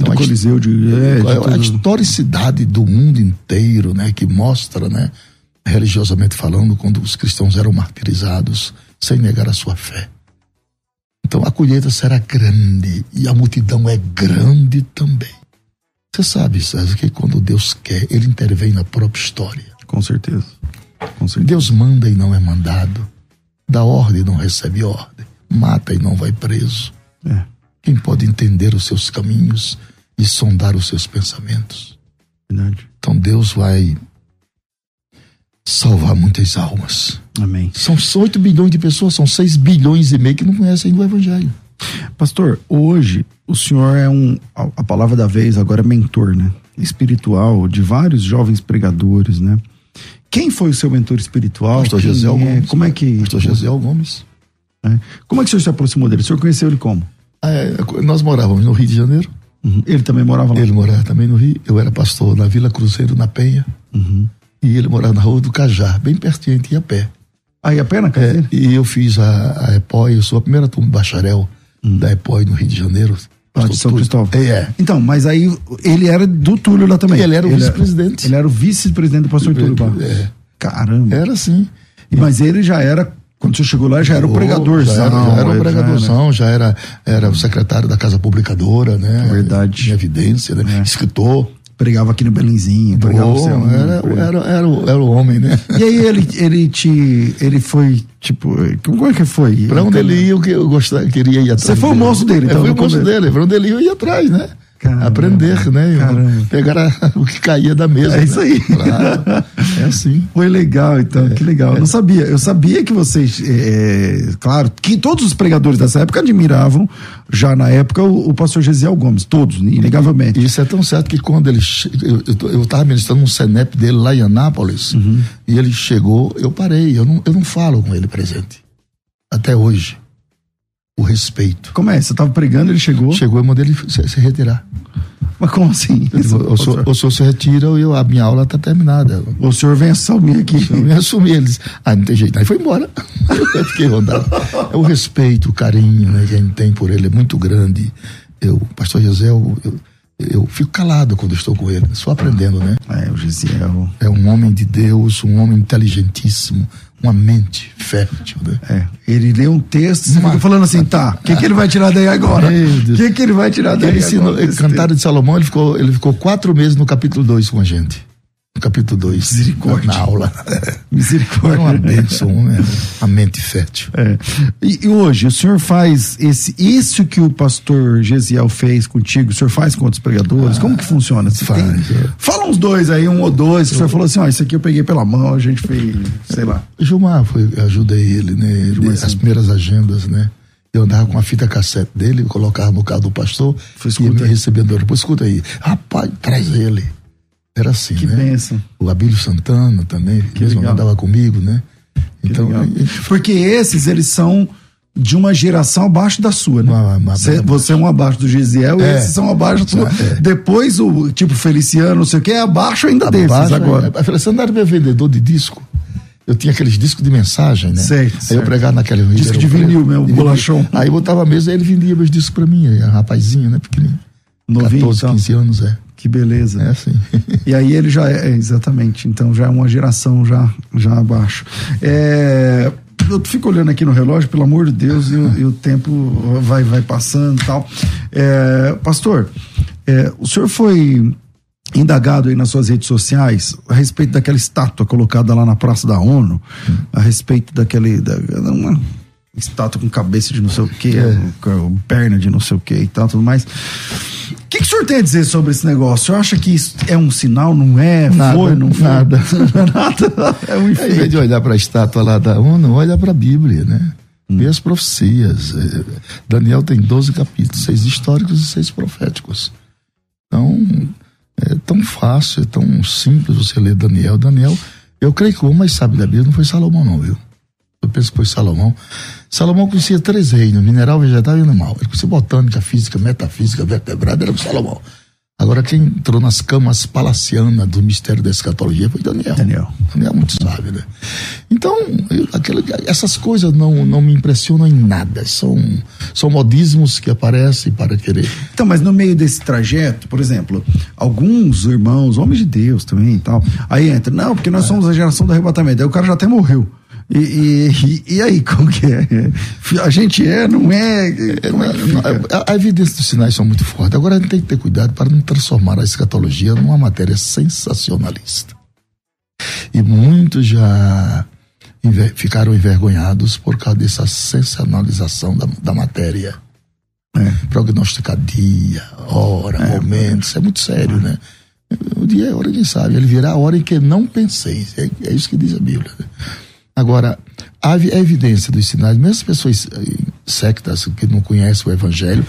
Speaker 1: Então, do Coliseu de,
Speaker 2: é, de a, a historicidade do mundo inteiro, né, que mostra, né, religiosamente falando, quando os cristãos eram martirizados sem negar a sua fé. Então a colheita será grande e a multidão é grande também. Você sabe, César, que quando Deus quer, ele intervém na própria história.
Speaker 1: Com certeza. Com certeza.
Speaker 2: Deus manda e não é mandado, dá ordem e não recebe ordem, mata e não vai preso. É. Quem pode entender os seus caminhos e sondar os seus pensamentos?
Speaker 1: Verdade.
Speaker 2: Então Deus vai salvar muitas almas.
Speaker 1: Amém.
Speaker 2: São 8 bilhões de pessoas, são 6 bilhões e meio que não conhecem o Evangelho.
Speaker 1: Pastor, hoje o senhor é um. A palavra da vez agora é mentor, né? espiritual de vários jovens pregadores, né? Quem foi o seu mentor espiritual?
Speaker 2: Pastor José
Speaker 1: é?
Speaker 2: Gomes.
Speaker 1: Como é que.
Speaker 2: Pastor José Gomes.
Speaker 1: É. Como é que o senhor se aproximou dele? O senhor conheceu ele como?
Speaker 2: É, nós morávamos no Rio de Janeiro.
Speaker 1: Uhum. Ele também morava lá?
Speaker 2: Ele morava também no Rio. Eu era pastor na Vila Cruzeiro, na Penha.
Speaker 1: Uhum.
Speaker 2: E ele morava na Rua do Cajá, bem pertinho, a gente ia a pé.
Speaker 1: Aí a pé na casa
Speaker 2: É, e eu fiz a, a EPOI, eu sou a primeira turma bacharel da EPOI no Rio de Janeiro.
Speaker 1: Ah, de São
Speaker 2: Túlio.
Speaker 1: Cristóvão.
Speaker 2: É, é.
Speaker 1: Então, mas aí ele era do Túlio lá também.
Speaker 2: Ele era o vice-presidente.
Speaker 1: Ele era o vice-presidente do pastor Túlio Barros.
Speaker 2: É.
Speaker 1: Caramba.
Speaker 2: Era.
Speaker 1: E- Mas ele já era, quando você chegou lá, já era o pregadorzão.
Speaker 2: Já era, já era o pregadorzão, já era, era o secretário da Casa Publicadora, né?
Speaker 1: Verdade.
Speaker 2: Tinha evidência, né?
Speaker 1: É.
Speaker 2: Escritor.
Speaker 1: Pregava aqui no Belenzinho, pregava sei onde,
Speaker 2: era, era, era, o, era o homem, né? [LAUGHS]
Speaker 1: E aí ele, ele te. Ele foi, tipo. Como é que foi?
Speaker 2: Pra onde ele ia, eu, eu gostava, queria ir atrás.
Speaker 1: Você foi o moço dele,
Speaker 2: Eu
Speaker 1: então,
Speaker 2: fui o moço dele. Pra onde ele ia, eu ia atrás, né?
Speaker 1: Caramba,
Speaker 2: Aprender, né?
Speaker 1: caramba.
Speaker 2: Pegar a- [LAUGHS] o que caía da mesa.
Speaker 1: É isso
Speaker 2: né?
Speaker 1: aí.
Speaker 2: Claro. [LAUGHS] É assim.
Speaker 1: Foi legal, então, que legal. Eu não sabia. Eu sabia que vocês, é, claro, que todos os pregadores dessa época admiravam, já na época, o, o pastor Gesiel Gomes, todos, inegavelmente.
Speaker 2: Isso é tão certo que quando ele. Eu, eu, tô- eu tava ministrando um CENEP dele lá em Anápolis,
Speaker 1: Uhum.
Speaker 2: e ele chegou, eu parei, eu não, eu não falo com ele presente. Até hoje. O respeito.
Speaker 1: Como é? Você estava pregando, ele chegou.
Speaker 2: Chegou e mandei ele se, se retirar.
Speaker 1: Mas como assim?
Speaker 2: O, senhor, o senhor se retira ou eu, a minha aula está terminada.
Speaker 1: O senhor vem assumir aqui.
Speaker 2: Eu me assumi, ele disse, ah, não tem jeito. Aí foi embora. [LAUGHS] Eu fiquei rodado. É o respeito, o carinho né, que a gente tem por ele é muito grande. Eu, pastor José, eu, eu, eu fico calado quando estou com ele, só aprendendo, né?
Speaker 1: É, o Gesiel.
Speaker 2: É um homem de Deus, um homem inteligentíssimo, uma mente fértil, né?
Speaker 1: É, ele lê um texto,
Speaker 2: Uma-
Speaker 1: fica falando assim, tá, o que, que ele vai tirar daí agora? O que, que ele vai tirar daí
Speaker 2: Ele ensinou,
Speaker 1: agora?
Speaker 2: Cantário de Salomão, ele ficou, ele ficou quatro meses no capítulo 2 com a gente. Capítulo 2.
Speaker 1: Misericórdia.
Speaker 2: Na aula. [LAUGHS]
Speaker 1: Misericórdia.
Speaker 2: É uma bênção, né? A mente fértil.
Speaker 1: É. E, e hoje, o senhor faz esse, isso que o pastor Gesiel fez contigo, o senhor faz com outros pregadores? Como que funciona? Você
Speaker 2: faz,
Speaker 1: tem-
Speaker 2: é.
Speaker 1: Fala uns dois aí, um ou dois, que o senhor falou assim, ó, isso aqui eu peguei pela mão, a gente fez, sei lá.
Speaker 2: Gilmar, foi, ajudei ele, né? Ele- as primeiras agendas, né? Eu andava com a fita cassete dele, colocava no carro do pastor,
Speaker 1: Foi,
Speaker 2: e
Speaker 1: escuta
Speaker 2: me recebendo. Depois, escuta aí. Rapaz, traz ele. Era assim,
Speaker 1: Que
Speaker 2: né?
Speaker 1: bênção.
Speaker 2: O Abílio Santana também, que mesmo
Speaker 1: legal.
Speaker 2: andava comigo, né? Então, ele-
Speaker 1: Porque esses, eles são de uma geração abaixo da sua, né?
Speaker 2: Uma- uma-
Speaker 1: Cê- você é um abaixo do Gisiel e
Speaker 2: É.
Speaker 1: esses são abaixo do sua.
Speaker 2: É.
Speaker 1: Depois o tipo Feliciano, não sei o que, é abaixo ainda desses
Speaker 2: Abaixo,
Speaker 1: agora.
Speaker 2: A Feliciano era meu vendedor de disco. Eu tinha aqueles discos de mensagem, né?
Speaker 1: Certo,
Speaker 2: Aí
Speaker 1: certo.
Speaker 2: eu pregava naquele
Speaker 1: Disco de vinil mesmo, bolachão.
Speaker 2: Aí eu botava a mesa e ele vendia meus discos pra mim, rapazinho, né? Pequenininho.
Speaker 1: Novinho,
Speaker 2: 14,
Speaker 1: então.
Speaker 2: 15 anos, é.
Speaker 1: Que beleza.
Speaker 2: É assim.
Speaker 1: E aí ele já é, é, exatamente, então já é uma geração já, já abaixo. É, eu fico olhando aqui no relógio, pelo amor de Deus, e o, e o tempo vai, vai passando e tal. É, pastor, é, o senhor foi indagado aí nas suas redes sociais a respeito daquela estátua colocada lá na Praça da ONU, a respeito daquele. Da, uma estátua com cabeça de não sei o que, perna de não sei o que e tal, tudo mais. O que, que o senhor tem a dizer sobre esse negócio? O senhor acha que isso é um sinal, não é?
Speaker 2: Nada,
Speaker 1: foi, não foi?
Speaker 2: nada. [LAUGHS]
Speaker 1: nada. É um
Speaker 2: Ao invés
Speaker 1: enfeite.
Speaker 2: de olhar para a estátua lá da ONU, olha para a Bíblia, né? Vê as profecias. É, Daniel tem 12 capítulos, seis históricos e seis proféticos. Então, é tão fácil, é tão simples você ler Daniel. Daniel, eu creio que o mais sábio da Bíblia não foi Salomão, não, viu? Eu penso que foi Salomão. Salomão conhecia três reinos: mineral, vegetal e animal. Ele conhecia botânica, física, metafísica, vertebrada, era o Salomão. Agora, quem entrou nas camas palacianas do mistério da escatologia foi Daniel.
Speaker 1: Daniel.
Speaker 2: Daniel é muito sábio, né? Então, eu- aquela- essas coisas não, não me impressionam em nada. São, são modismos que aparecem para querer.
Speaker 1: Então, mas no meio desse trajeto, por exemplo, alguns irmãos, homens de Deus também e tal, aí entra, não, porque nós somos a geração do arrebatamento. Aí o cara já até morreu. E, e, e- aí, como que é? A gente é, não é? Como é fica?
Speaker 2: A, a evidência dos sinais são muito fortes. Agora a gente tem que ter cuidado para não transformar a escatologia numa matéria sensacionalista. E muitos já enver- ficaram envergonhados por causa dessa sensacionalização da, da matéria.
Speaker 1: É.
Speaker 2: Prognosticar dia, hora, momento, isso é muito sério, né? O dia é a hora, quem sabe. Ele virá a hora em que não pensei. É, é isso que diz a Bíblia. né? Agora, há evidência dos sinais, mesmo as pessoas eh, sectas que não conhecem o Evangelho,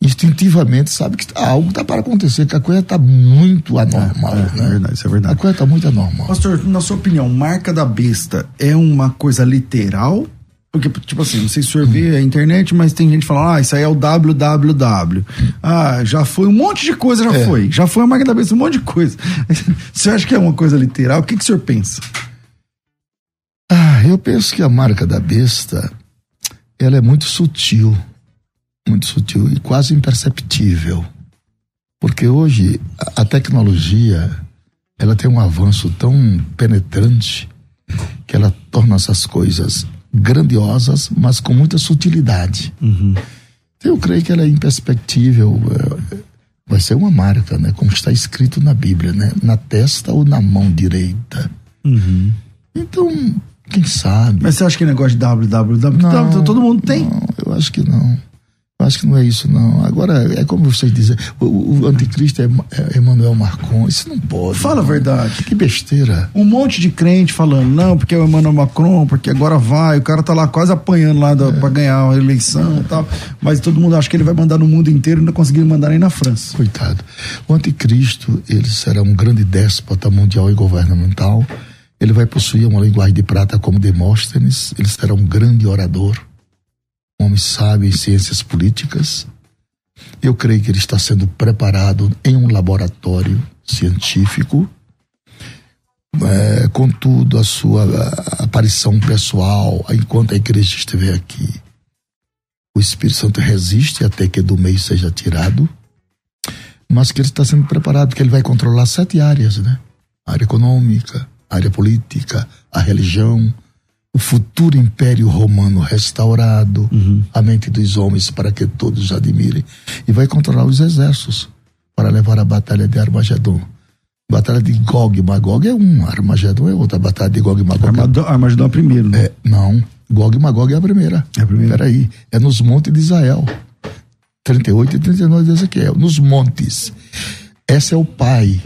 Speaker 2: instintivamente sabe que algo está para acontecer, que a coisa está muito anormal. É, é,
Speaker 1: né? é verdade, isso é verdade.
Speaker 2: A coisa está muito anormal.
Speaker 1: Pastor, na sua opinião, marca da besta é uma coisa literal? Porque, tipo assim, não sei se o senhor vê a internet, mas tem gente falando, ah, isso aí é o www. Ah, já foi um monte de coisa, já é. foi. Já foi a marca da besta, um monte de coisa. [LAUGHS] Você acha que é uma coisa literal? O que, que o senhor pensa?
Speaker 2: Eu penso que a marca da besta, ela é muito sutil muito sutil e quase imperceptível. Porque hoje a, tecnologia ela tem um avanço tão penetrante que ela torna essas coisas grandiosas, mas com muita sutilidade. Uhum. Eu creio que ela é imperceptível. É, vai ser uma marca, né? Como está escrito na Bíblia, né? Na testa ou na mão direita. Uhum. Então, quem sabe?
Speaker 1: Mas você acha que é negócio de www? Não, todo mundo tem?
Speaker 2: Não, eu acho que não. Acho que não é isso, não. Agora, é como vocês dizem, o, o anticristo é, é Emmanuel Macron. Isso não pode.
Speaker 1: Fala
Speaker 2: não.
Speaker 1: a verdade.
Speaker 2: Que besteira.
Speaker 1: Um monte de crente falando, não, porque é o Emmanuel Macron, porque agora vai, o cara tá lá quase apanhando lá da, é. pra ganhar a eleição e tal. Mas todo mundo acha que ele vai mandar no mundo inteiro e não conseguiu mandar nem na França.
Speaker 2: Coitado. O anticristo, ele será um grande déspota mundial e governamental. Ele vai possuir uma linguagem de prata como Demóstenes, ele será um grande orador um homem sábio em ciências políticas. Eu creio que ele está sendo preparado em um laboratório científico. É, contudo, a sua aparição pessoal, enquanto a igreja estiver aqui, o Espírito Santo resiste até que do meio seja tirado, mas que ele está sendo preparado, que ele vai controlar sete áreas, né? A área econômica, a área política, a religião, o futuro império romano restaurado, uhum. a mente dos homens para que todos admirem, e vai controlar os exércitos para levar a batalha de Armagedon. Batalha de Gog e Magog é um, Armagedon é outra. Batalha de Gog e Magog.
Speaker 1: Armagedon, é... Armagedon é a primeira, né?
Speaker 2: É, não, Gog e Magog é a primeira.
Speaker 1: É a primeira.
Speaker 2: Peraí, é nos montes de Israel. 38 e 39 de Ezequiel, nos montes. Esse é o pai.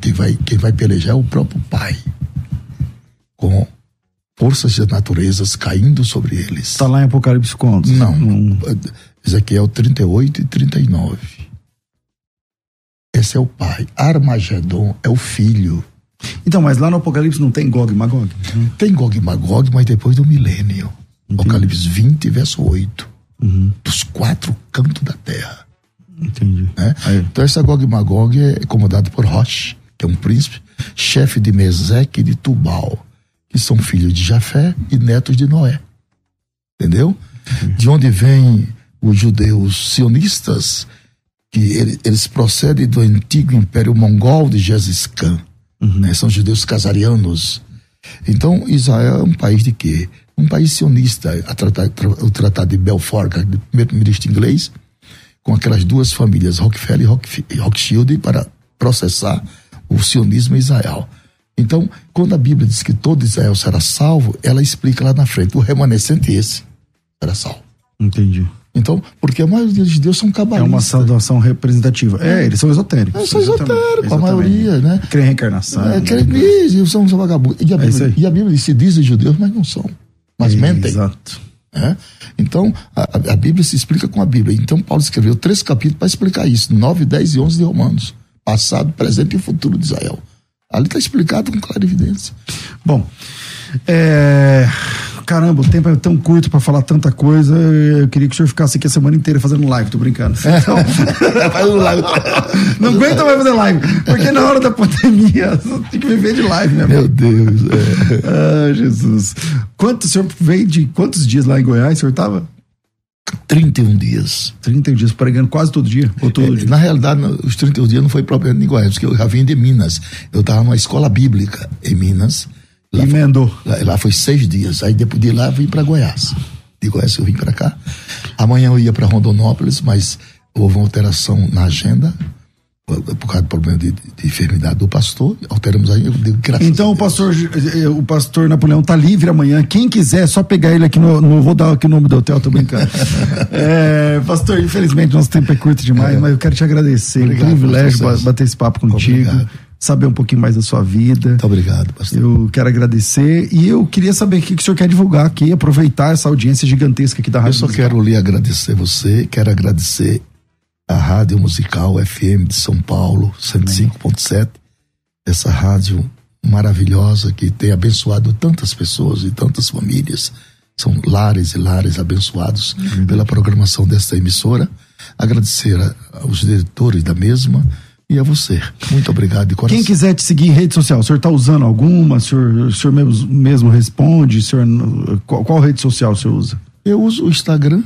Speaker 2: Quem vai, quem vai pelejar é o próprio pai. Com forças de naturezas caindo sobre eles.
Speaker 1: Está lá em Apocalipse quantos?
Speaker 2: Não. Hum. Ezequiel 38 e 39. Esse é o pai. Armagedon é o filho.
Speaker 1: Então, mas lá no Apocalipse não tem Gog e Magog?
Speaker 2: Tem Gog e Magog, mas depois do milênio. Entendi. Apocalipse 20, verso 8. Uhum. Dos quatro cantos da terra.
Speaker 1: Entendi.
Speaker 2: Né? Então, essa Gog e Magog é comandado por Rosh, que é um príncipe, chefe de Meseque e de Tubal que são filhos de Jafé e netos de Noé. Entendeu? De onde vêm os judeus sionistas, que ele, eles procedem do antigo império mongol de Gengis Khan. Uhum. Né? São judeus casarianos. Então, Israel é um país de quê? Um país sionista. o Tratado de Belfort, é o primeiro-ministro inglês, com aquelas duas famílias, Rockefeller e Rothschild, para processar o sionismo em Israel. Então, quando a Bíblia diz que todo Israel será salvo, ela explica lá na frente, o remanescente esse será salvo.
Speaker 1: Entendi.
Speaker 2: Então, porque a maioria de Deus são cabalistas.
Speaker 1: É uma saudação representativa. É, eles são esotéricos.
Speaker 2: É, são esotéricos, a maioria, né?
Speaker 1: Crê em reencarnação. É,
Speaker 2: creem nisso, são, são vagabundos. E a, é Bíblia, é e a Bíblia se dizem judeus, mas não são. Mas é, mentem.
Speaker 1: Exato.
Speaker 2: É? Então, a, a, Bíblia se explica com a Bíblia. Então, Paulo escreveu três capítulos para explicar isso: 9, 10 e 11 de Romanos. Passado, presente e futuro de Israel. Ali está explicado com clara evidência.
Speaker 1: Bom, é... caramba, o tempo é tão curto para falar tanta coisa. Eu queria que o senhor ficasse aqui a semana inteira fazendo live, tô brincando. Então, [LAUGHS] fazendo live. Não aguenta mais fazer live, porque na hora da pandemia tem que viver de live, né?
Speaker 2: Meu Deus. É.
Speaker 1: Ah, Jesus. Quanto o senhor veio de quantos dias lá em Goiás o senhor tava?
Speaker 2: 31 dias.
Speaker 1: 31 dias, pregando quase todo dia? Ou todo é, dia?
Speaker 2: Na realidade, os 31 dias não foi propriamente em Goiás, porque eu já vim de Minas. Eu estava numa escola bíblica em Minas.
Speaker 1: Lá Emendou.
Speaker 2: Foi, lá, lá, foi seis dias. Aí depois de lá eu vim para Goiás. De Goiás eu vim para cá. Amanhã eu ia para Rondonópolis, mas houve uma alteração na agenda por causa do problema de, de, de, enfermidade do pastor, alteramos aí, eu digo,
Speaker 1: graças Então o pastor, eh, o pastor Napoleão tá livre amanhã, quem quiser, é só pegar ele aqui no, no vou dar aqui o nome do hotel, tô brincando. [LAUGHS] é, pastor, infelizmente nosso tempo é curto demais, é. mas eu quero te agradecer, obrigado, um privilégio bater esse papo contigo. Obrigado. Saber um pouquinho mais da sua vida.
Speaker 2: Muito obrigado, pastor.
Speaker 1: Eu quero agradecer e eu queria saber o que, que o senhor quer divulgar aqui, aproveitar essa audiência gigantesca aqui da Rádio.
Speaker 2: Eu só quero lhe agradecer você, quero agradecer a Rádio Musical FM de São Paulo, 105.7. Essa rádio maravilhosa que tem abençoado tantas pessoas e tantas famílias. São lares e lares abençoados pela programação desta emissora. Agradecer aos diretores da mesma e a você. Muito obrigado de coração.
Speaker 1: Quem quiser te seguir em rede social, o senhor está usando alguma? O senhor, o senhor mesmo, mesmo responde? O senhor, qual, qual rede social o senhor usa?
Speaker 2: Eu uso o Instagram.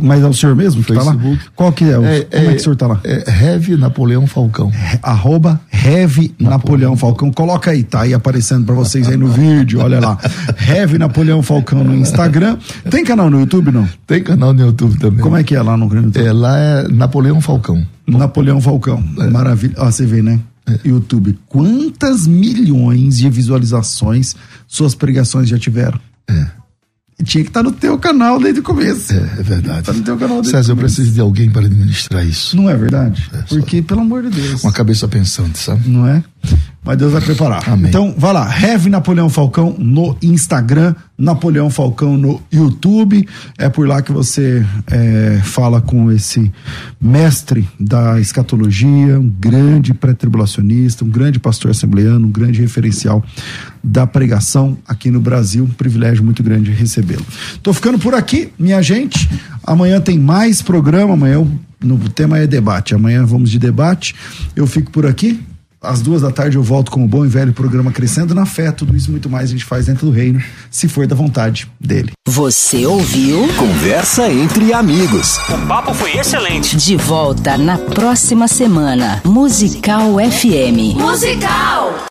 Speaker 1: Mas é o senhor mesmo que está lá? Qual que é? O, é como é, é, que o senhor está lá?
Speaker 2: É Rev Napoleão Falcão.
Speaker 1: Arroba Rev Napoleão. Napoleão Falcão. Coloca aí, tá aí aparecendo para vocês aí no vídeo, olha lá. [LAUGHS] Rev Napoleão Falcão no Instagram. Tem canal no YouTube, não?
Speaker 2: Tem canal no YouTube também.
Speaker 1: Como é que é lá no YouTube?
Speaker 2: É, lá é Napoleão Falcão.
Speaker 1: Napoleão Falcão. É. Maravilha. Ó, você vê, né? É. YouTube. Quantas milhões de visualizações suas pregações já tiveram?
Speaker 2: É.
Speaker 1: Tinha que estar tá no teu canal desde o começo.
Speaker 2: É, é verdade.
Speaker 1: Tá no teu canal desde
Speaker 2: César, eu preciso de alguém para administrar isso.
Speaker 1: Não é verdade? É, Porque, pelo amor de Deus.
Speaker 2: Uma cabeça pensante, sabe?
Speaker 1: Não é? Mas Deus vai preparar.
Speaker 2: Amém.
Speaker 1: Então, vai lá, Heavy Napoleão Falcão no Instagram, Napoleão Falcão no YouTube. É por lá que você é, fala com esse mestre da escatologia, um grande pré-tribulacionista, um grande pastor assembleano, um grande referencial da pregação aqui no Brasil. Um privilégio muito grande recebê-lo. Tô ficando por aqui, minha gente. Amanhã tem mais programa. Amanhã o tema é debate. Amanhã vamos de debate. Eu fico por aqui às duas da tarde eu volto com o bom e velho programa Crescendo na Fé. Tudo isso muito mais a gente faz dentro do reino, se for da vontade dele.
Speaker 3: Você ouviu? Conversa entre amigos.
Speaker 4: O papo foi excelente.
Speaker 3: De volta na próxima semana. Musical FM.
Speaker 4: Musical!